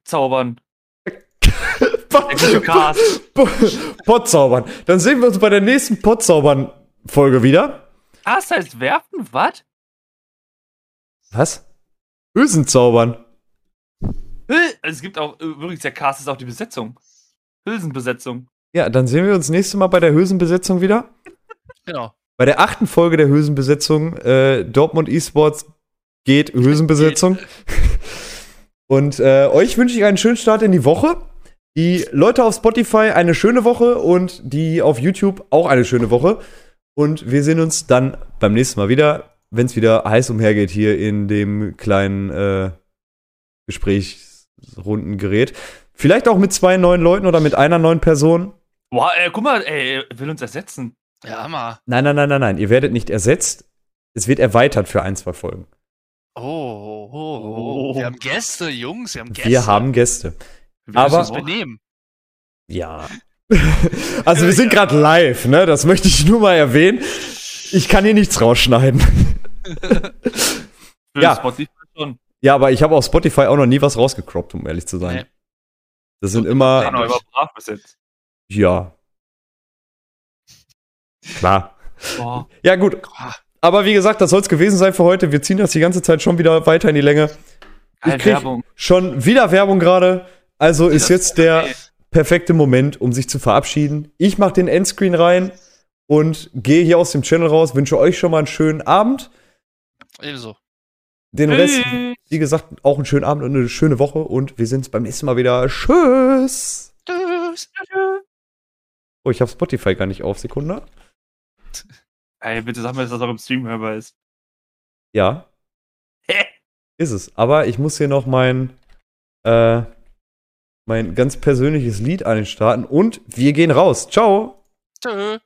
zaubern. <laughs> Pod. Podzaubern. Dann sehen wir uns bei der nächsten Podzaubern-Folge wieder. Cast heißt werfen? Was? Was? Hülsen zaubern. Äh, Es gibt auch, äh, übrigens, der Cast ist auch die Besetzung. Hülsenbesetzung. Ja, dann sehen wir uns nächste Mal bei der Hülsenbesetzung wieder. Genau. Bei der achten Folge der Hülsenbesetzung, äh, Dortmund Esports geht Hülsenbesetzung. <laughs> Und äh, euch wünsche ich einen schönen Start in die Woche. Die Leute auf Spotify eine schöne Woche und die auf YouTube auch eine schöne Woche. Und wir sehen uns dann beim nächsten Mal wieder, wenn es wieder heiß umhergeht hier in dem kleinen äh, Gesprächsrundengerät. Vielleicht auch mit zwei neuen Leuten oder mit einer neuen Person. Boah, ey, guck mal, ey, er will uns ersetzen. Ja, Hammer. Nein, nein, nein, nein, nein. Ihr werdet nicht ersetzt. Es wird erweitert für ein, zwei Folgen. Oh, oh, oh, oh. Wir haben Gäste, Jungs, wir haben Gäste. Wir haben Gäste. wir aber- müssen uns benehmen. Ja. <laughs> also wir sind gerade live, ne? Das möchte ich nur mal erwähnen. Ich kann hier nichts rausschneiden. <laughs> Ja. Spotify schon. Ja, aber ich habe auf Spotify auch noch nie was rausgecroppt, um ehrlich zu sein. Nee. Das sind Kann immer, aber immer brav bis jetzt. ja. Klar. Boah. Ja, gut. Aber wie gesagt, das soll es gewesen sein für heute. Wir ziehen das die ganze Zeit schon wieder weiter in die Länge. Geil, krieg- Werbung. Schon wieder Werbung gerade. Also ist jetzt der perfekte Moment, um sich zu verabschieden. Ich mache den Endscreen rein und gehe hier aus dem Channel raus. Wünsche euch schon mal einen schönen Abend. Ebenso. Den Rest, wie gesagt, auch einen schönen Abend und eine schöne Woche. Und wir sehen uns beim nächsten Mal wieder. Tschüss. Tschüss. Oh, ich habe Spotify gar nicht auf. Sekunde. Ey, bitte sag mir, dass das auch im Stream hörbar ist. Ja, Hä? ist es. Aber ich muss hier noch mein, äh, mein ganz persönliches Lied einstarten. Und wir gehen raus. Ciao. Tschüss.